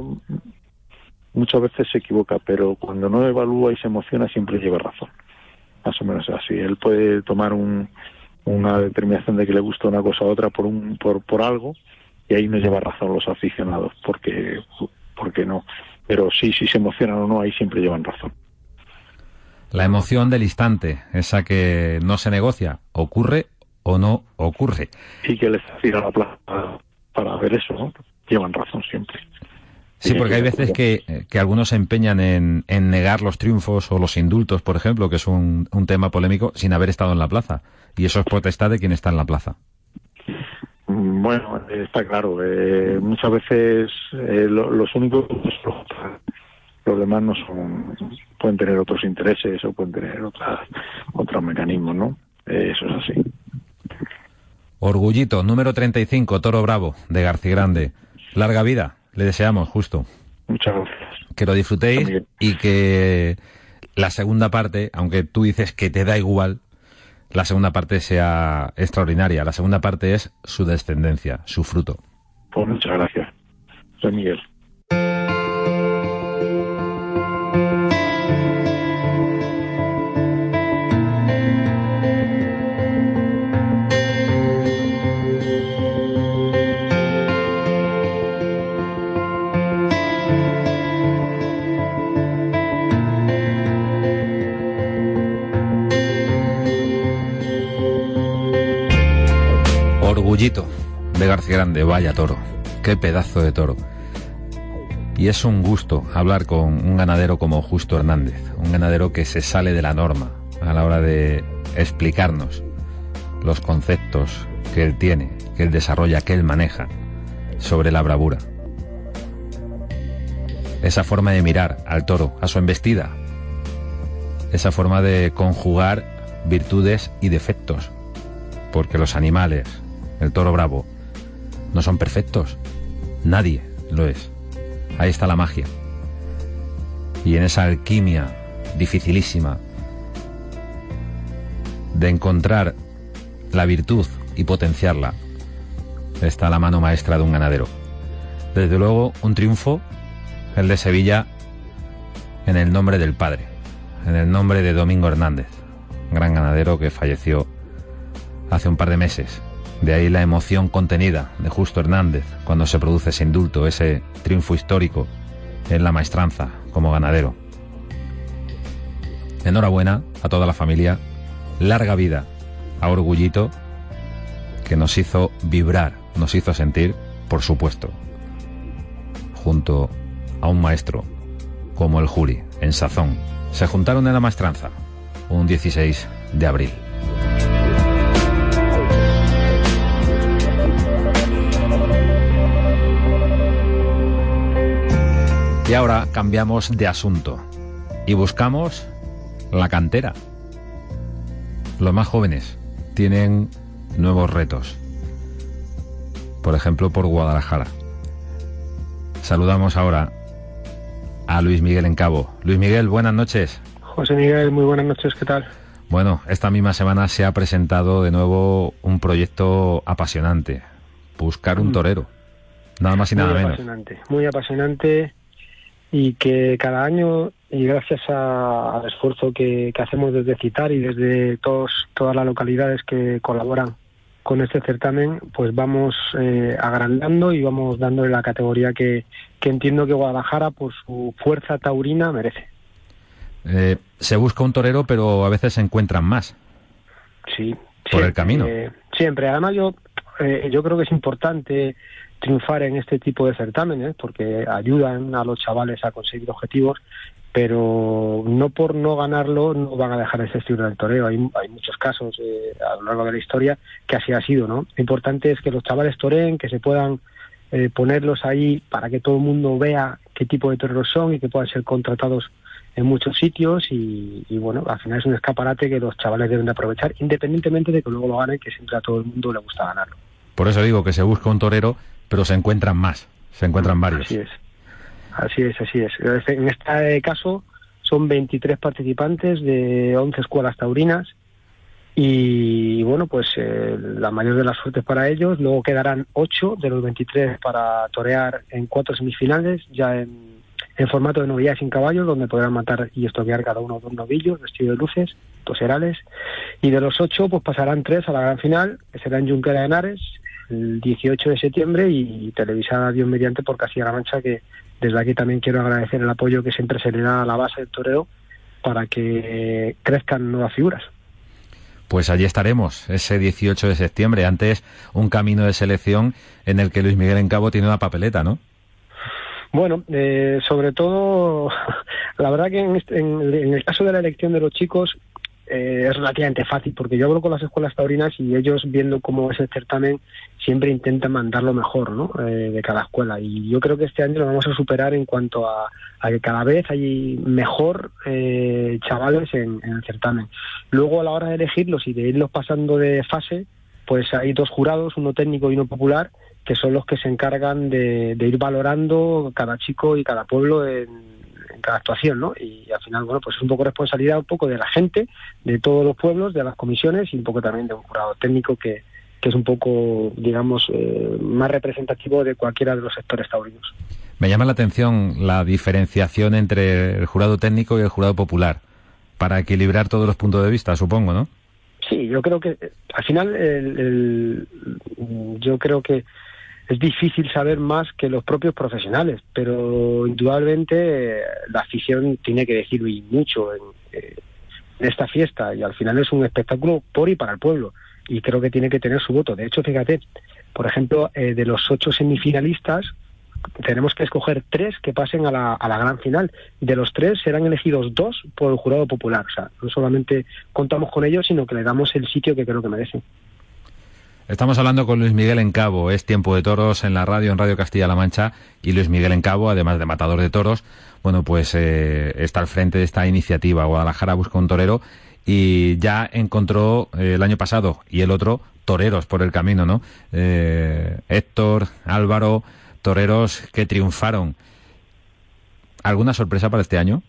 muchas veces se equivoca, pero cuando no evalúa y se emociona, siempre lleva razón. Más o menos así. Él puede tomar un, una determinación de que le gusta una cosa a otra por, un, por, por algo, y ahí no lleva razón los aficionados, porque, porque no pero sí, si se emocionan o no, ahí siempre llevan razón. La emoción del instante, esa que no se negocia, ocurre o no ocurre. Y que les ir a la plaza para ver eso, ¿no? Llevan razón siempre. Sí, porque hay veces que, que algunos se empeñan en, en, negar los triunfos o los indultos, por ejemplo, que es un, un tema polémico, sin haber estado en la plaza. Y eso es potestad de quien está en la plaza. Bueno, está claro. Eh, muchas veces eh, los únicos, los demás no son, pueden tener otros intereses o pueden tener otras, otros mecanismos, ¿no? Eh, eso es así. Orgullito, número 35, Toro Bravo, de García Grande. Larga vida, le deseamos, justo. Muchas gracias. Que lo disfrutéis y que la segunda parte, aunque tú dices que te da igual, la segunda parte sea extraordinaria. La segunda parte es su descendencia, su fruto. Pues muchas gracias. Soy Miguel. De García Grande, vaya toro, qué pedazo de toro. Y es un gusto hablar con un ganadero como Justo Hernández, un ganadero que se sale de la norma a la hora de explicarnos los conceptos que él tiene, que él desarrolla, que él maneja sobre la bravura. Esa forma de mirar al toro, a su embestida, esa forma de conjugar virtudes y defectos, porque los animales, el toro bravo, no son perfectos, nadie lo es. Ahí está la magia. Y en esa alquimia dificilísima de encontrar la virtud y potenciarla, está la mano maestra de un ganadero. Desde luego, un triunfo, el de Sevilla, en el nombre del padre, en el nombre de Domingo Hernández, gran ganadero que falleció hace un par de meses. De ahí la emoción contenida de Justo Hernández cuando se produce ese indulto, ese triunfo histórico en la maestranza como ganadero. Enhorabuena a toda la familia, larga vida a Orgullito, que nos hizo vibrar, nos hizo sentir, por supuesto, junto a un maestro como el Juli, en Sazón. Se juntaron en la maestranza un 16 de abril. Y ahora cambiamos de asunto y buscamos la cantera. Los más jóvenes tienen nuevos retos. Por ejemplo, por Guadalajara. Saludamos ahora a Luis Miguel en Cabo. Luis Miguel, buenas noches. José Miguel, muy buenas noches, ¿qué tal? Bueno, esta misma semana se ha presentado de nuevo un proyecto apasionante, buscar un mm. torero, nada más y nada muy menos. Apasionante, muy apasionante y que cada año, y gracias al esfuerzo que, hacemos desde CITAR y desde todos, todas las localidades que colaboran con este certamen, pues vamos eh, agrandando y vamos dándole la categoría que, que entiendo que Guadalajara, por su fuerza taurina, merece. Eh, se busca un torero, pero a veces se encuentran más. Sí. Por el camino. siempre. Además, yo, eh, yo creo que es importante triunfar en este tipo de certámenes porque ayudan a los chavales a conseguir objetivos, pero no por no ganarlo no van a dejar ese estilo del toreo. Hay, hay muchos casos eh, a lo largo de la historia que así ha sido, ¿no? Lo importante es que los chavales toreen, que se puedan eh, ponerlos ahí para que todo el mundo vea qué tipo de toreros son y que puedan ser contratados en muchos sitios y, y, bueno, al final es un escaparate que los chavales deben de aprovechar, independientemente de que luego lo ganen, que siempre a todo el mundo le gusta ganarlo. Por eso digo que se busca un torero pero se encuentran más, se encuentran varios. Así es, así es, así es. En este caso son 23 participantes de 11 escuelas taurinas y bueno, pues eh, la mayor de las suertes para ellos. Luego quedarán 8 de los 23 para torear en cuatro semifinales, ya en, formato de novillas sin caballos, donde podrán matar y estoquear cada uno dos novillos vestidos de luces, dos herales. Y de los 8, pues pasarán 3 a la gran final, que será en Junquera de Henares, el 18 de septiembre y televisada Dios mediante por Castilla-La Mancha, que desde aquí también quiero agradecer el apoyo que siempre se le da a la base del toreo para que crezcan nuevas figuras. Pues allí estaremos, ese 18 de septiembre. Antes, un camino de selección en el que Luis Miguel en Cabo tiene una papeleta, ¿no? Bueno, eh, sobre todo, [LAUGHS] la verdad que en, este, en, el caso de la elección de los chicos, eh, es relativamente fácil, porque yo hablo con las escuelas taurinas y ellos, viendo cómo es el certamen, siempre intentan mandar lo mejor ¿no? Eh, de cada escuela. Y yo creo que este año lo vamos a superar en cuanto a, que cada vez hay mejor eh, chavales en, el certamen. Luego, a la hora de elegirlos y de irlos pasando de fase, pues hay dos jurados, uno técnico y uno popular, que son los que se encargan de, de ir valorando cada chico y cada pueblo en cada actuación, ¿no? Y al final, bueno, pues es un poco responsabilidad un poco de la gente, de todos los pueblos, de las comisiones y un poco también de un jurado técnico que, que es un poco, digamos, eh, más representativo de cualquiera de los sectores taurinos. Me llama la atención la diferenciación entre el jurado técnico y el jurado popular, para equilibrar todos los puntos de vista, supongo, ¿no? Sí, yo creo que al final el, yo creo que es difícil saber más que los propios profesionales, pero indudablemente la afición tiene que decir mucho en, eh, en, esta fiesta y al final es un espectáculo por y para el pueblo y creo que tiene que tener su voto. De hecho, fíjate, Por ejemplo, eh, de los ocho semifinalistas, tenemos que escoger tres que pasen a la, a la gran final. De los tres serán elegidos dos por el jurado popular. O sea, no solamente contamos con ellos, sino que le damos el sitio que creo que merecen. Estamos hablando con Luis Miguel Encabo, es Tiempo de Toros en la radio, en Radio Castilla-La Mancha, y Luis Miguel Encabo, además de matador de toros, bueno, pues eh, está al frente de esta iniciativa. Guadalajara busca un torero y ya encontró eh, el año pasado y el otro toreros por el camino, ¿no? Eh, Héctor, Álvaro, toreros que triunfaron. ¿Alguna sorpresa para este año?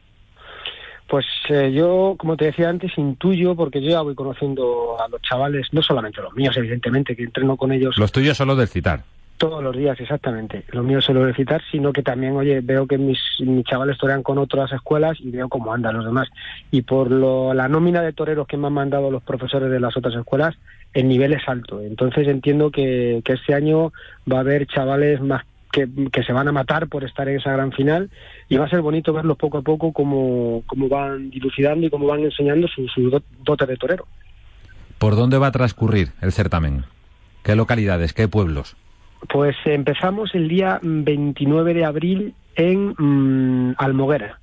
Pues eh, yo, como te decía antes, intuyo, porque yo ya voy conociendo a los chavales, no solamente los míos, evidentemente, que entreno con ellos. Los tuyos solo del citar. Todos los días, exactamente. Los míos solo del citar, sino que también, oye, veo que mis, chavales torean con otras escuelas y veo cómo andan los demás. Y por lo, la nómina de toreros que me han mandado los profesores de las otras escuelas, el nivel es alto. Entonces entiendo que, este año va a haber chavales más que, se van a matar por estar en esa gran final y va a ser bonito verlos poco a poco cómo, cómo van dilucidando y cómo van enseñando su, su dote de torero. ¿Por dónde va a transcurrir el certamen? ¿Qué localidades? ¿Qué pueblos? Pues empezamos el día 29 de abril en mmm, Almoguera.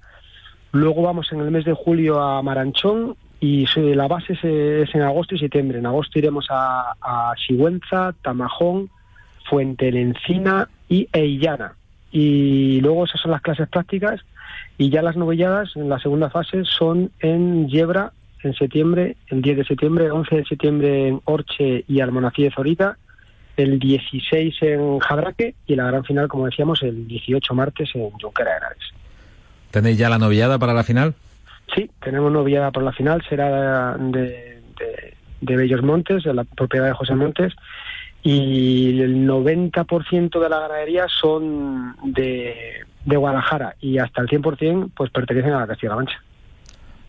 Luego vamos en el mes de julio a Maranchón y la base es, en agosto y septiembre. En agosto iremos a, Sigüenza, Tamajón, Fuente Encina y Eillana. Y luego esas son las clases prácticas y ya las novelladas en la segunda fase son en Yebra en septiembre, el 10 de septiembre, 11 de septiembre en Orche y Almonacía de Zorita, el 16 en Jadraque y la gran final, como decíamos, el 18 martes en Junquera de Henares. ¿Tenéis ya la novillada para la final? Sí, tenemos novillada para la final, será de, de, de Bellos Montes, de la propiedad de José Montes, y el 90% de la ganadería son de, de, Guadalajara y hasta el 100% pues pertenecen a la Castilla-La Mancha.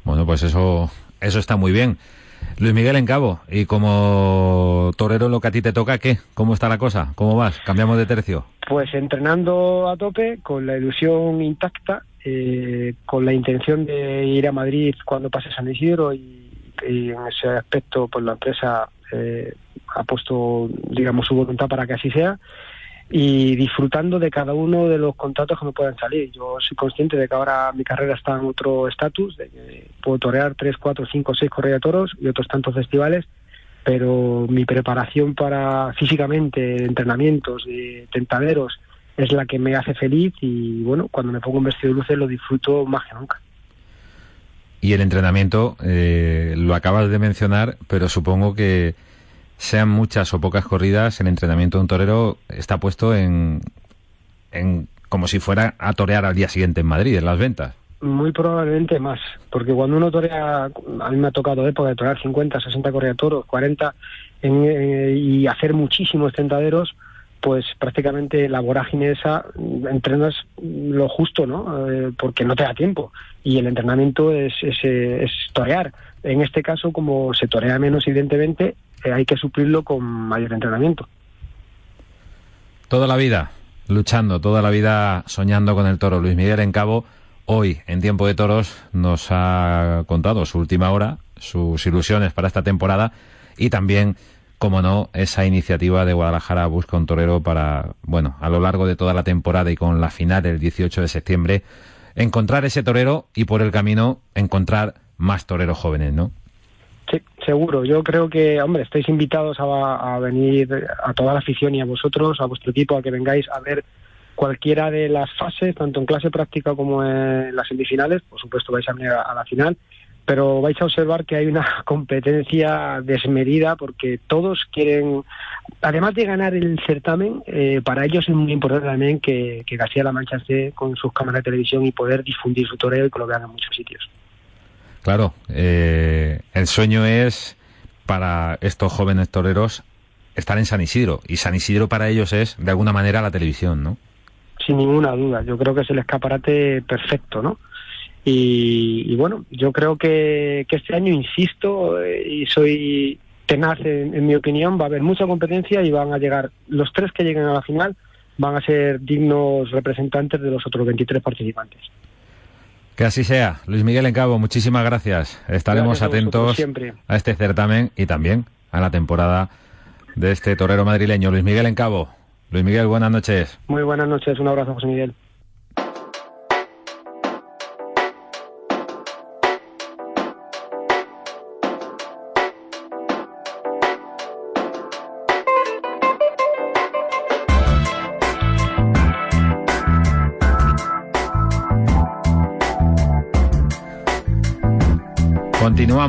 Bueno, pues eso, eso está muy bien. Luis Miguel en Cabo, y como torero lo que a ti te toca, ¿qué? ¿Cómo está la cosa? ¿Cómo vas? ¿Cambiamos de tercio? Pues entrenando a tope, con la ilusión intacta, eh, con la intención de ir a Madrid cuando pase San Isidro y, y en ese aspecto pues la empresa eh, ha puesto, digamos, su voluntad para que así sea y disfrutando de cada uno de los contratos que me puedan salir. Yo soy consciente de que ahora mi carrera está en otro estatus, de que puedo torear tres, cuatro, cinco, seis correas toros y otros tantos festivales, pero mi preparación para físicamente, entrenamientos, de tentaderos, es la que me hace feliz y bueno, cuando me pongo un vestido de luces lo disfruto más que nunca. Y el entrenamiento, eh, lo acabas de mencionar, pero supongo que sean muchas o pocas corridas, el entrenamiento de un torero está puesto en, en como si fuera a torear al día siguiente en Madrid, en las ventas. Muy probablemente más, porque cuando uno torea, a mí me ha tocado época de torear 50, 60 corridas toros, 40, en, eh, y hacer muchísimos tentaderos, pues prácticamente la vorágine esa entrenas lo justo, ¿no? Eh, porque no te da tiempo. Y el entrenamiento es, es, es, torear. En este caso, como se torea menos, evidentemente, eh, hay que suplirlo con mayor entrenamiento. Toda la vida luchando, toda la vida soñando con el toro. Luis Miguel en Cabo, hoy, en Tiempo de Toros, nos ha contado su última hora, sus ilusiones para esta temporada y también como no, esa iniciativa de Guadalajara busca un torero para, bueno, a lo largo de toda la temporada y con la final del 18 de septiembre, encontrar ese torero y por el camino encontrar más toreros jóvenes, ¿no? Seguro. Yo creo que, hombre, estáis invitados a, venir a toda la afición y a vosotros, a vuestro equipo, a que vengáis a ver cualquiera de las fases, tanto en clase práctica como en las semifinales. Por supuesto, vais a venir a, la final pero vais a observar que hay una [LAUGHS] competencia desmedida porque todos quieren, además de ganar el certamen, eh, para ellos es muy importante también que, que Castilla-La Mancha esté con sus cámaras de televisión y poder difundir su toreo y que lo vean en muchos sitios. Claro, eh, el sueño es para estos jóvenes toreros estar en San Isidro y San Isidro para ellos es de alguna manera la televisión, ¿no? Sin ninguna duda, yo creo que es el escaparate perfecto, ¿no? Y, y, bueno, yo creo que, este año, insisto, eh, y soy tenaz en, en, mi opinión, va a haber mucha competencia y van a llegar, los tres que lleguen a la final van a ser dignos representantes de los otros 23 participantes. Que así sea. Luis Miguel Encabo, muchísimas gracias. Estaremos gracias a atentos siempre. a este certamen y también a la temporada de este torero madrileño, Luis Miguel Encabo. Luis Miguel, buenas noches. Muy buenas noches, un abrazo, José Miguel.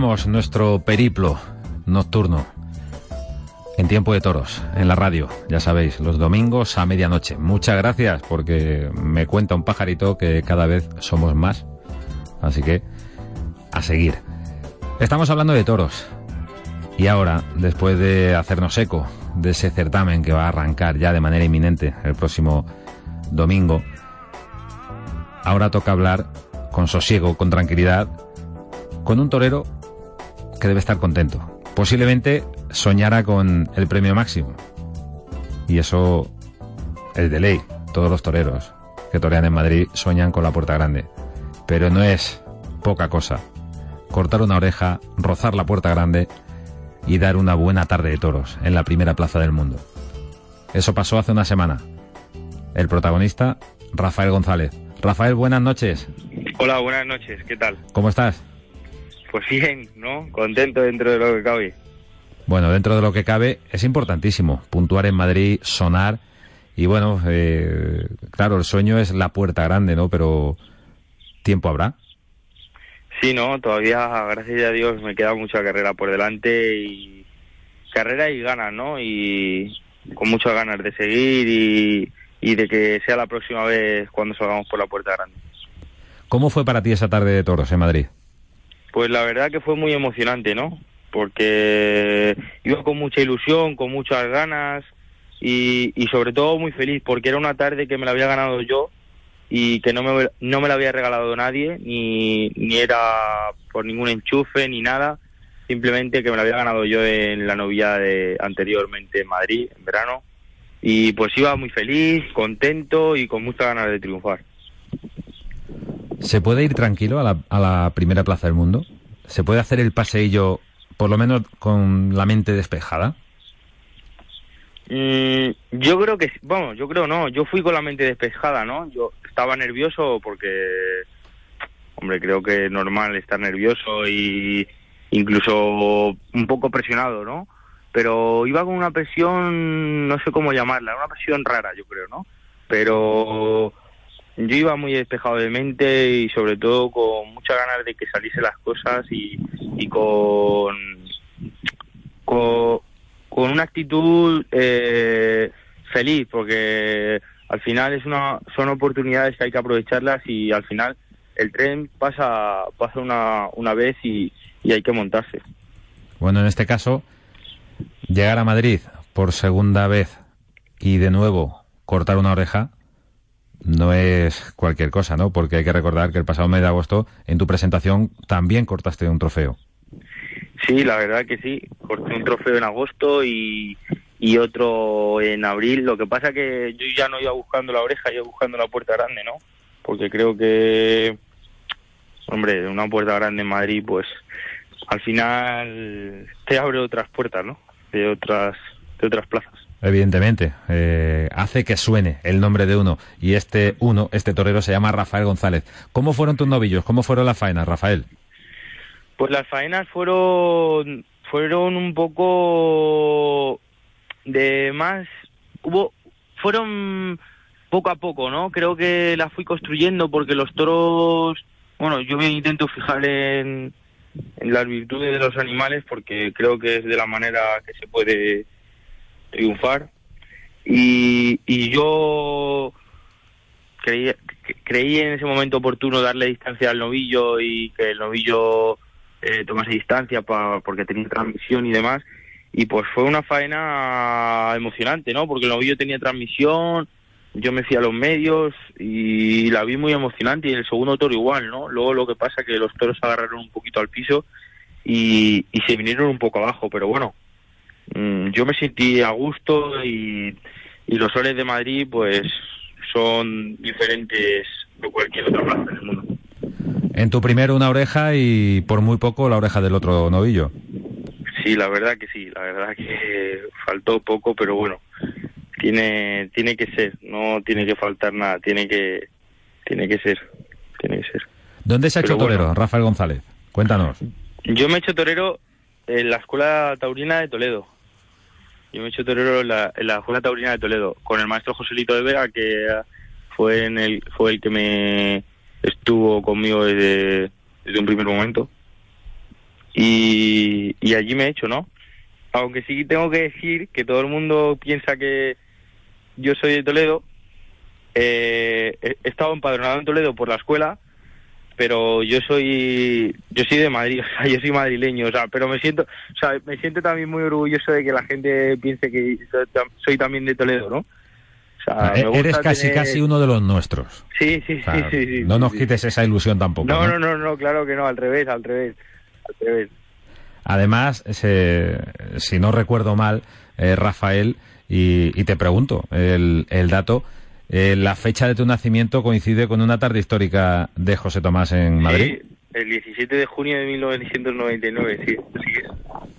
Nuestro periplo nocturno en tiempo de toros, en la radio, ya sabéis, los domingos a medianoche. Muchas gracias porque me cuenta un pajarito que cada vez somos más. Así que, a seguir. Estamos hablando de toros. Y ahora, después de hacernos eco de ese certamen que va a arrancar ya de manera inminente el próximo domingo, ahora toca hablar con sosiego, con tranquilidad, con un torero que debe estar contento. Posiblemente soñara con el premio máximo. Y eso es de ley. Todos los toreros que torean en Madrid sueñan con la puerta grande. Pero no es poca cosa. Cortar una oreja, rozar la puerta grande y dar una buena tarde de toros en la primera plaza del mundo. Eso pasó hace una semana. El protagonista, Rafael González. Rafael, buenas noches. Hola, buenas noches. ¿Qué tal? ¿Cómo estás? Pues bien, ¿no? Contento dentro de lo que cabe. Bueno, dentro de lo que cabe es importantísimo puntuar en Madrid, sonar y bueno, eh, claro, el sueño es la puerta grande, ¿no? Pero tiempo habrá. Sí, no, todavía, gracias a Dios, me queda mucha carrera por delante y carrera y ganas, ¿no? Y con muchas ganas de seguir y, y de que sea la próxima vez cuando salgamos por la puerta grande. ¿Cómo fue para ti esa tarde de toros en Madrid? Pues la verdad que fue muy emocionante, ¿no? Porque iba con mucha ilusión, con muchas ganas y, y sobre todo muy feliz porque era una tarde que me la había ganado yo y que no me, no me la había regalado nadie, ni, ni era por ningún enchufe ni nada, simplemente que me la había ganado yo en la novia de anteriormente en Madrid, en verano. Y pues iba muy feliz, contento y con muchas ganas de triunfar. ¿Se puede ir tranquilo a la, primera plaza del mundo? ¿Se puede hacer el paseillo, por lo menos con la mente despejada? Mm, yo creo que, bueno, yo creo no, yo fui con la mente despejada, ¿no? Yo estaba nervioso porque, hombre, creo que es normal estar nervioso y incluso un poco presionado, ¿no? Pero iba con una presión, no sé cómo llamarla, una presión rara, yo creo, ¿no? Pero yo iba muy despejado de mente y sobre todo con muchas ganas de que saliesen las cosas y, con, con una actitud eh, feliz porque al final es una son oportunidades que hay que aprovecharlas y al final el tren pasa pasa una, una vez y, y hay que montarse. Bueno, en este caso, llegar a Madrid por segunda vez y de nuevo cortar una oreja no es cualquier cosa, ¿no? Porque hay que recordar que el pasado mes de agosto en tu presentación también cortaste un trofeo. Sí, la verdad que sí. Corté un trofeo en agosto y, otro en abril. Lo que pasa que yo ya no iba buscando la oreja, iba buscando la puerta grande, ¿no? Porque creo que, hombre, una puerta grande en Madrid, pues al final te abre otras puertas, ¿no? De otras, de otras plazas. Evidentemente, eh, hace que suene el nombre de uno. Y este uno, este torero, se llama Rafael González. ¿Cómo fueron tus novillos? ¿Cómo fueron las faenas, Rafael? Pues las faenas fueron, fueron un poco de más, hubo, fueron poco a poco, ¿no? Creo que las fui construyendo porque los toros, bueno, yo me intento fijar en, en las virtudes de los animales porque creo que es de la manera que se puede triunfar y, y yo creí, creí en ese momento oportuno darle distancia al novillo y que el novillo eh, tomase distancia pa, porque tenía transmisión y demás y pues fue una faena emocionante, ¿no? Porque el novillo tenía transmisión, yo me fui a los medios y la vi muy emocionante y el segundo toro igual, ¿no? Luego lo que pasa que los toros agarraron un poquito al piso y, y se vinieron un poco abajo, pero bueno, yo me sentí a gusto y, y los soles de Madrid pues son diferentes de cualquier otra plaza del mundo. En tu primero una oreja y por muy poco la oreja del otro novillo. Sí, la verdad que sí, la verdad que faltó poco, pero bueno, tiene tiene que ser, no tiene que faltar nada, tiene que tiene que ser, tiene que ser. ¿Dónde se ha hecho torero, Rafael González? Cuéntanos. Yo me he hecho torero en la Escuela Taurina de Toledo. Yo me he hecho torero en la, Escuela Taurina de Toledo con el maestro Joselito de Vega, que fue en el fue el que me estuvo conmigo desde, un primer momento. Y, y allí me he hecho, ¿no? Aunque sí tengo que decir que todo el mundo piensa que yo soy de Toledo. Eh, he estado empadronado en Toledo por la escuela, pero yo soy yo soy de Madrid, [LAUGHS] o sea, yo soy madrileño, o sea, pero me siento, o sea, me siento también muy orgulloso de que la gente piense que soy, también de Toledo, ¿no? O sea, e-, eres casi casi uno de los nuestros. Sí, sí, sí, sí, No nos quites esa ilusión tampoco. No, no, no, no, claro que no, al revés, al revés, al revés. Además, si no recuerdo mal, eh, Rafael, y, te pregunto el, el dato, eh, la fecha de tu nacimiento coincide con una tarde histórica de José Tomás en Madrid. Sí, el 17 de junio de 1999, sí.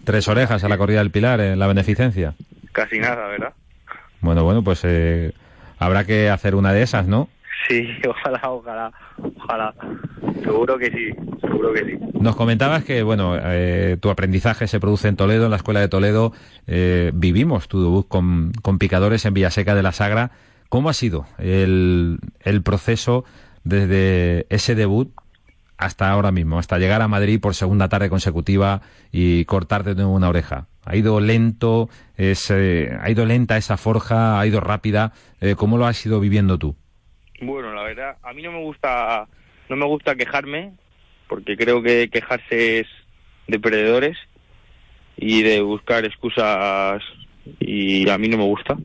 Tres orejas a la corrida del Pilar en la beneficencia. Casi nada, ¿verdad? Bueno, bueno, pues eh, habrá que hacer una de esas, ¿no? Sí, [LAUGHS] ojalá, ojalá, ojalá. Seguro que sí, seguro que sí. Nos comentabas que, bueno, eh, tu aprendizaje se produce en Toledo, en la Escuela de Toledo. Eh, vivimos tu debut con, con, picadores en Villaseca de la Sagra. ¿Cómo ha sido el, el proceso desde ese debut hasta ahora mismo, hasta llegar a Madrid por segunda tarde consecutiva y cortar de una oreja? ¿Ha ido lento? Es, eh, ¿Ha ido lenta esa forja? ¿Ha ido rápida? ¿Cómo lo has ido viviendo tú? Bueno, la verdad, a mí no me gusta, no me gusta quejarme, porque creo que quejarse es de perdedores y de buscar excusas y a mí no me gusta.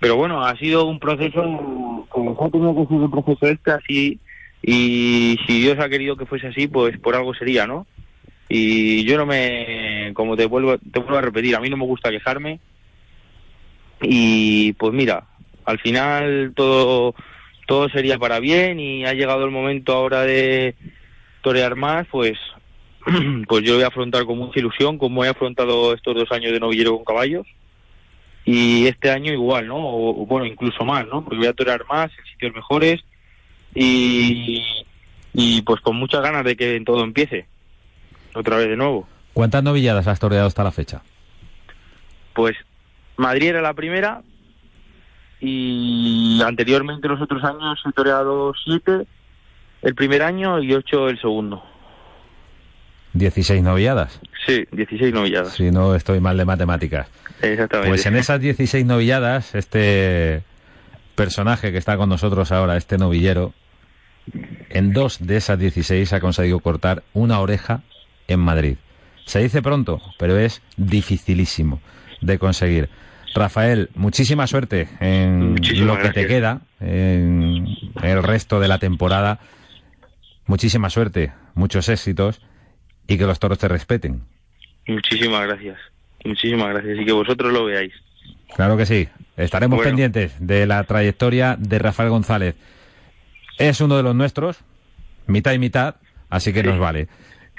Pero bueno, ha sido un proceso, como ha tenido que ser un proceso este así, y si Dios ha querido que fuese así, pues por algo sería, ¿no? Y yo no me, como te vuelvo, te vuelvo a repetir, a mí no me gusta quejarme. Y pues mira, al final todo todo sería para bien y ha llegado el momento ahora de torear más, pues [CLEARS THROAT] pues yo voy a afrontar con mucha ilusión como he afrontado estos dos años de novillero con caballos y este año igual, ¿no? O, bueno, incluso más, ¿no? Porque voy a torear más en sitios mejores y, y pues con muchas ganas de que todo empiece otra vez de nuevo. ¿Cuántas novilladas has toreado hasta la fecha? Pues Madrid era la primera, y anteriormente los otros años he toreado siete el primer año y ocho el segundo. ¿16 novilladas? Sí, 16 novilladas. Si no estoy mal de matemáticas. Exactamente. Pues en esas 16 novilladas, este personaje que está con nosotros ahora, este novillero, en dos de esas 16 ha conseguido cortar una oreja en Madrid. Se dice pronto, pero es dificilísimo de conseguir. Rafael, muchísima suerte en lo que te queda, en el resto de la temporada. Muchísima suerte, muchos éxitos y que los toros te respeten. Muchísimas gracias, muchísimas gracias y que vosotros lo veáis. Claro que sí, estaremos pendientes de la trayectoria de Rafael González. Es uno de los nuestros, mitad y mitad, así que nos vale.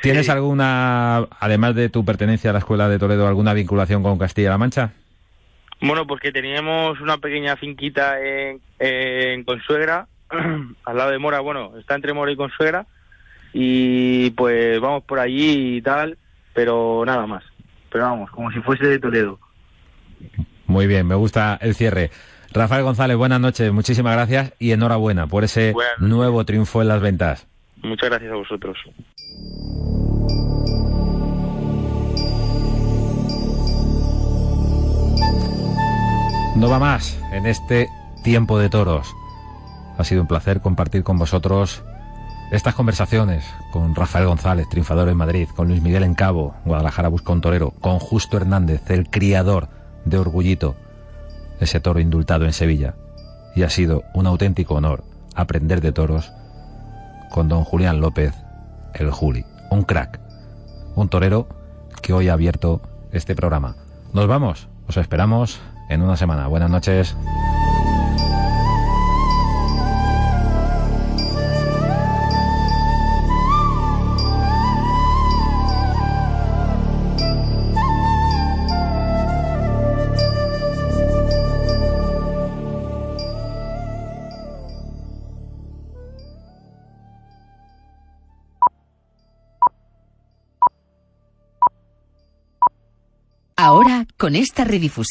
¿Tienes alguna, además de tu pertenencia a la Escuela de Toledo, alguna vinculación con Castilla-La Mancha? Bueno, porque teníamos una pequeña finquita en, en Consuegra, [CLEARS THROAT] al lado de Mora, bueno, está entre Mora y Consuegra, y pues vamos por allí y tal, pero nada más. Pero vamos, como si fuese de Toledo. Muy bien, me gusta el cierre. Rafael González, buenas noches, muchísimas gracias y enhorabuena por ese nuevo triunfo en las ventas. Muchas gracias a vosotros. No va más en este tiempo de toros. Ha sido un placer compartir con vosotros estas conversaciones con Rafael González, triunfador en Madrid, con Luis Miguel en Cabo, Guadalajara busca un torero, con Justo Hernández, el criador de Orgullito, ese toro indultado en Sevilla. Y ha sido un auténtico honor aprender de toros con don Julián López, el Juli, un crack, un torero que hoy ha abierto este programa. Nos vamos, os esperamos en una semana. Buenas noches. Con esta redifusión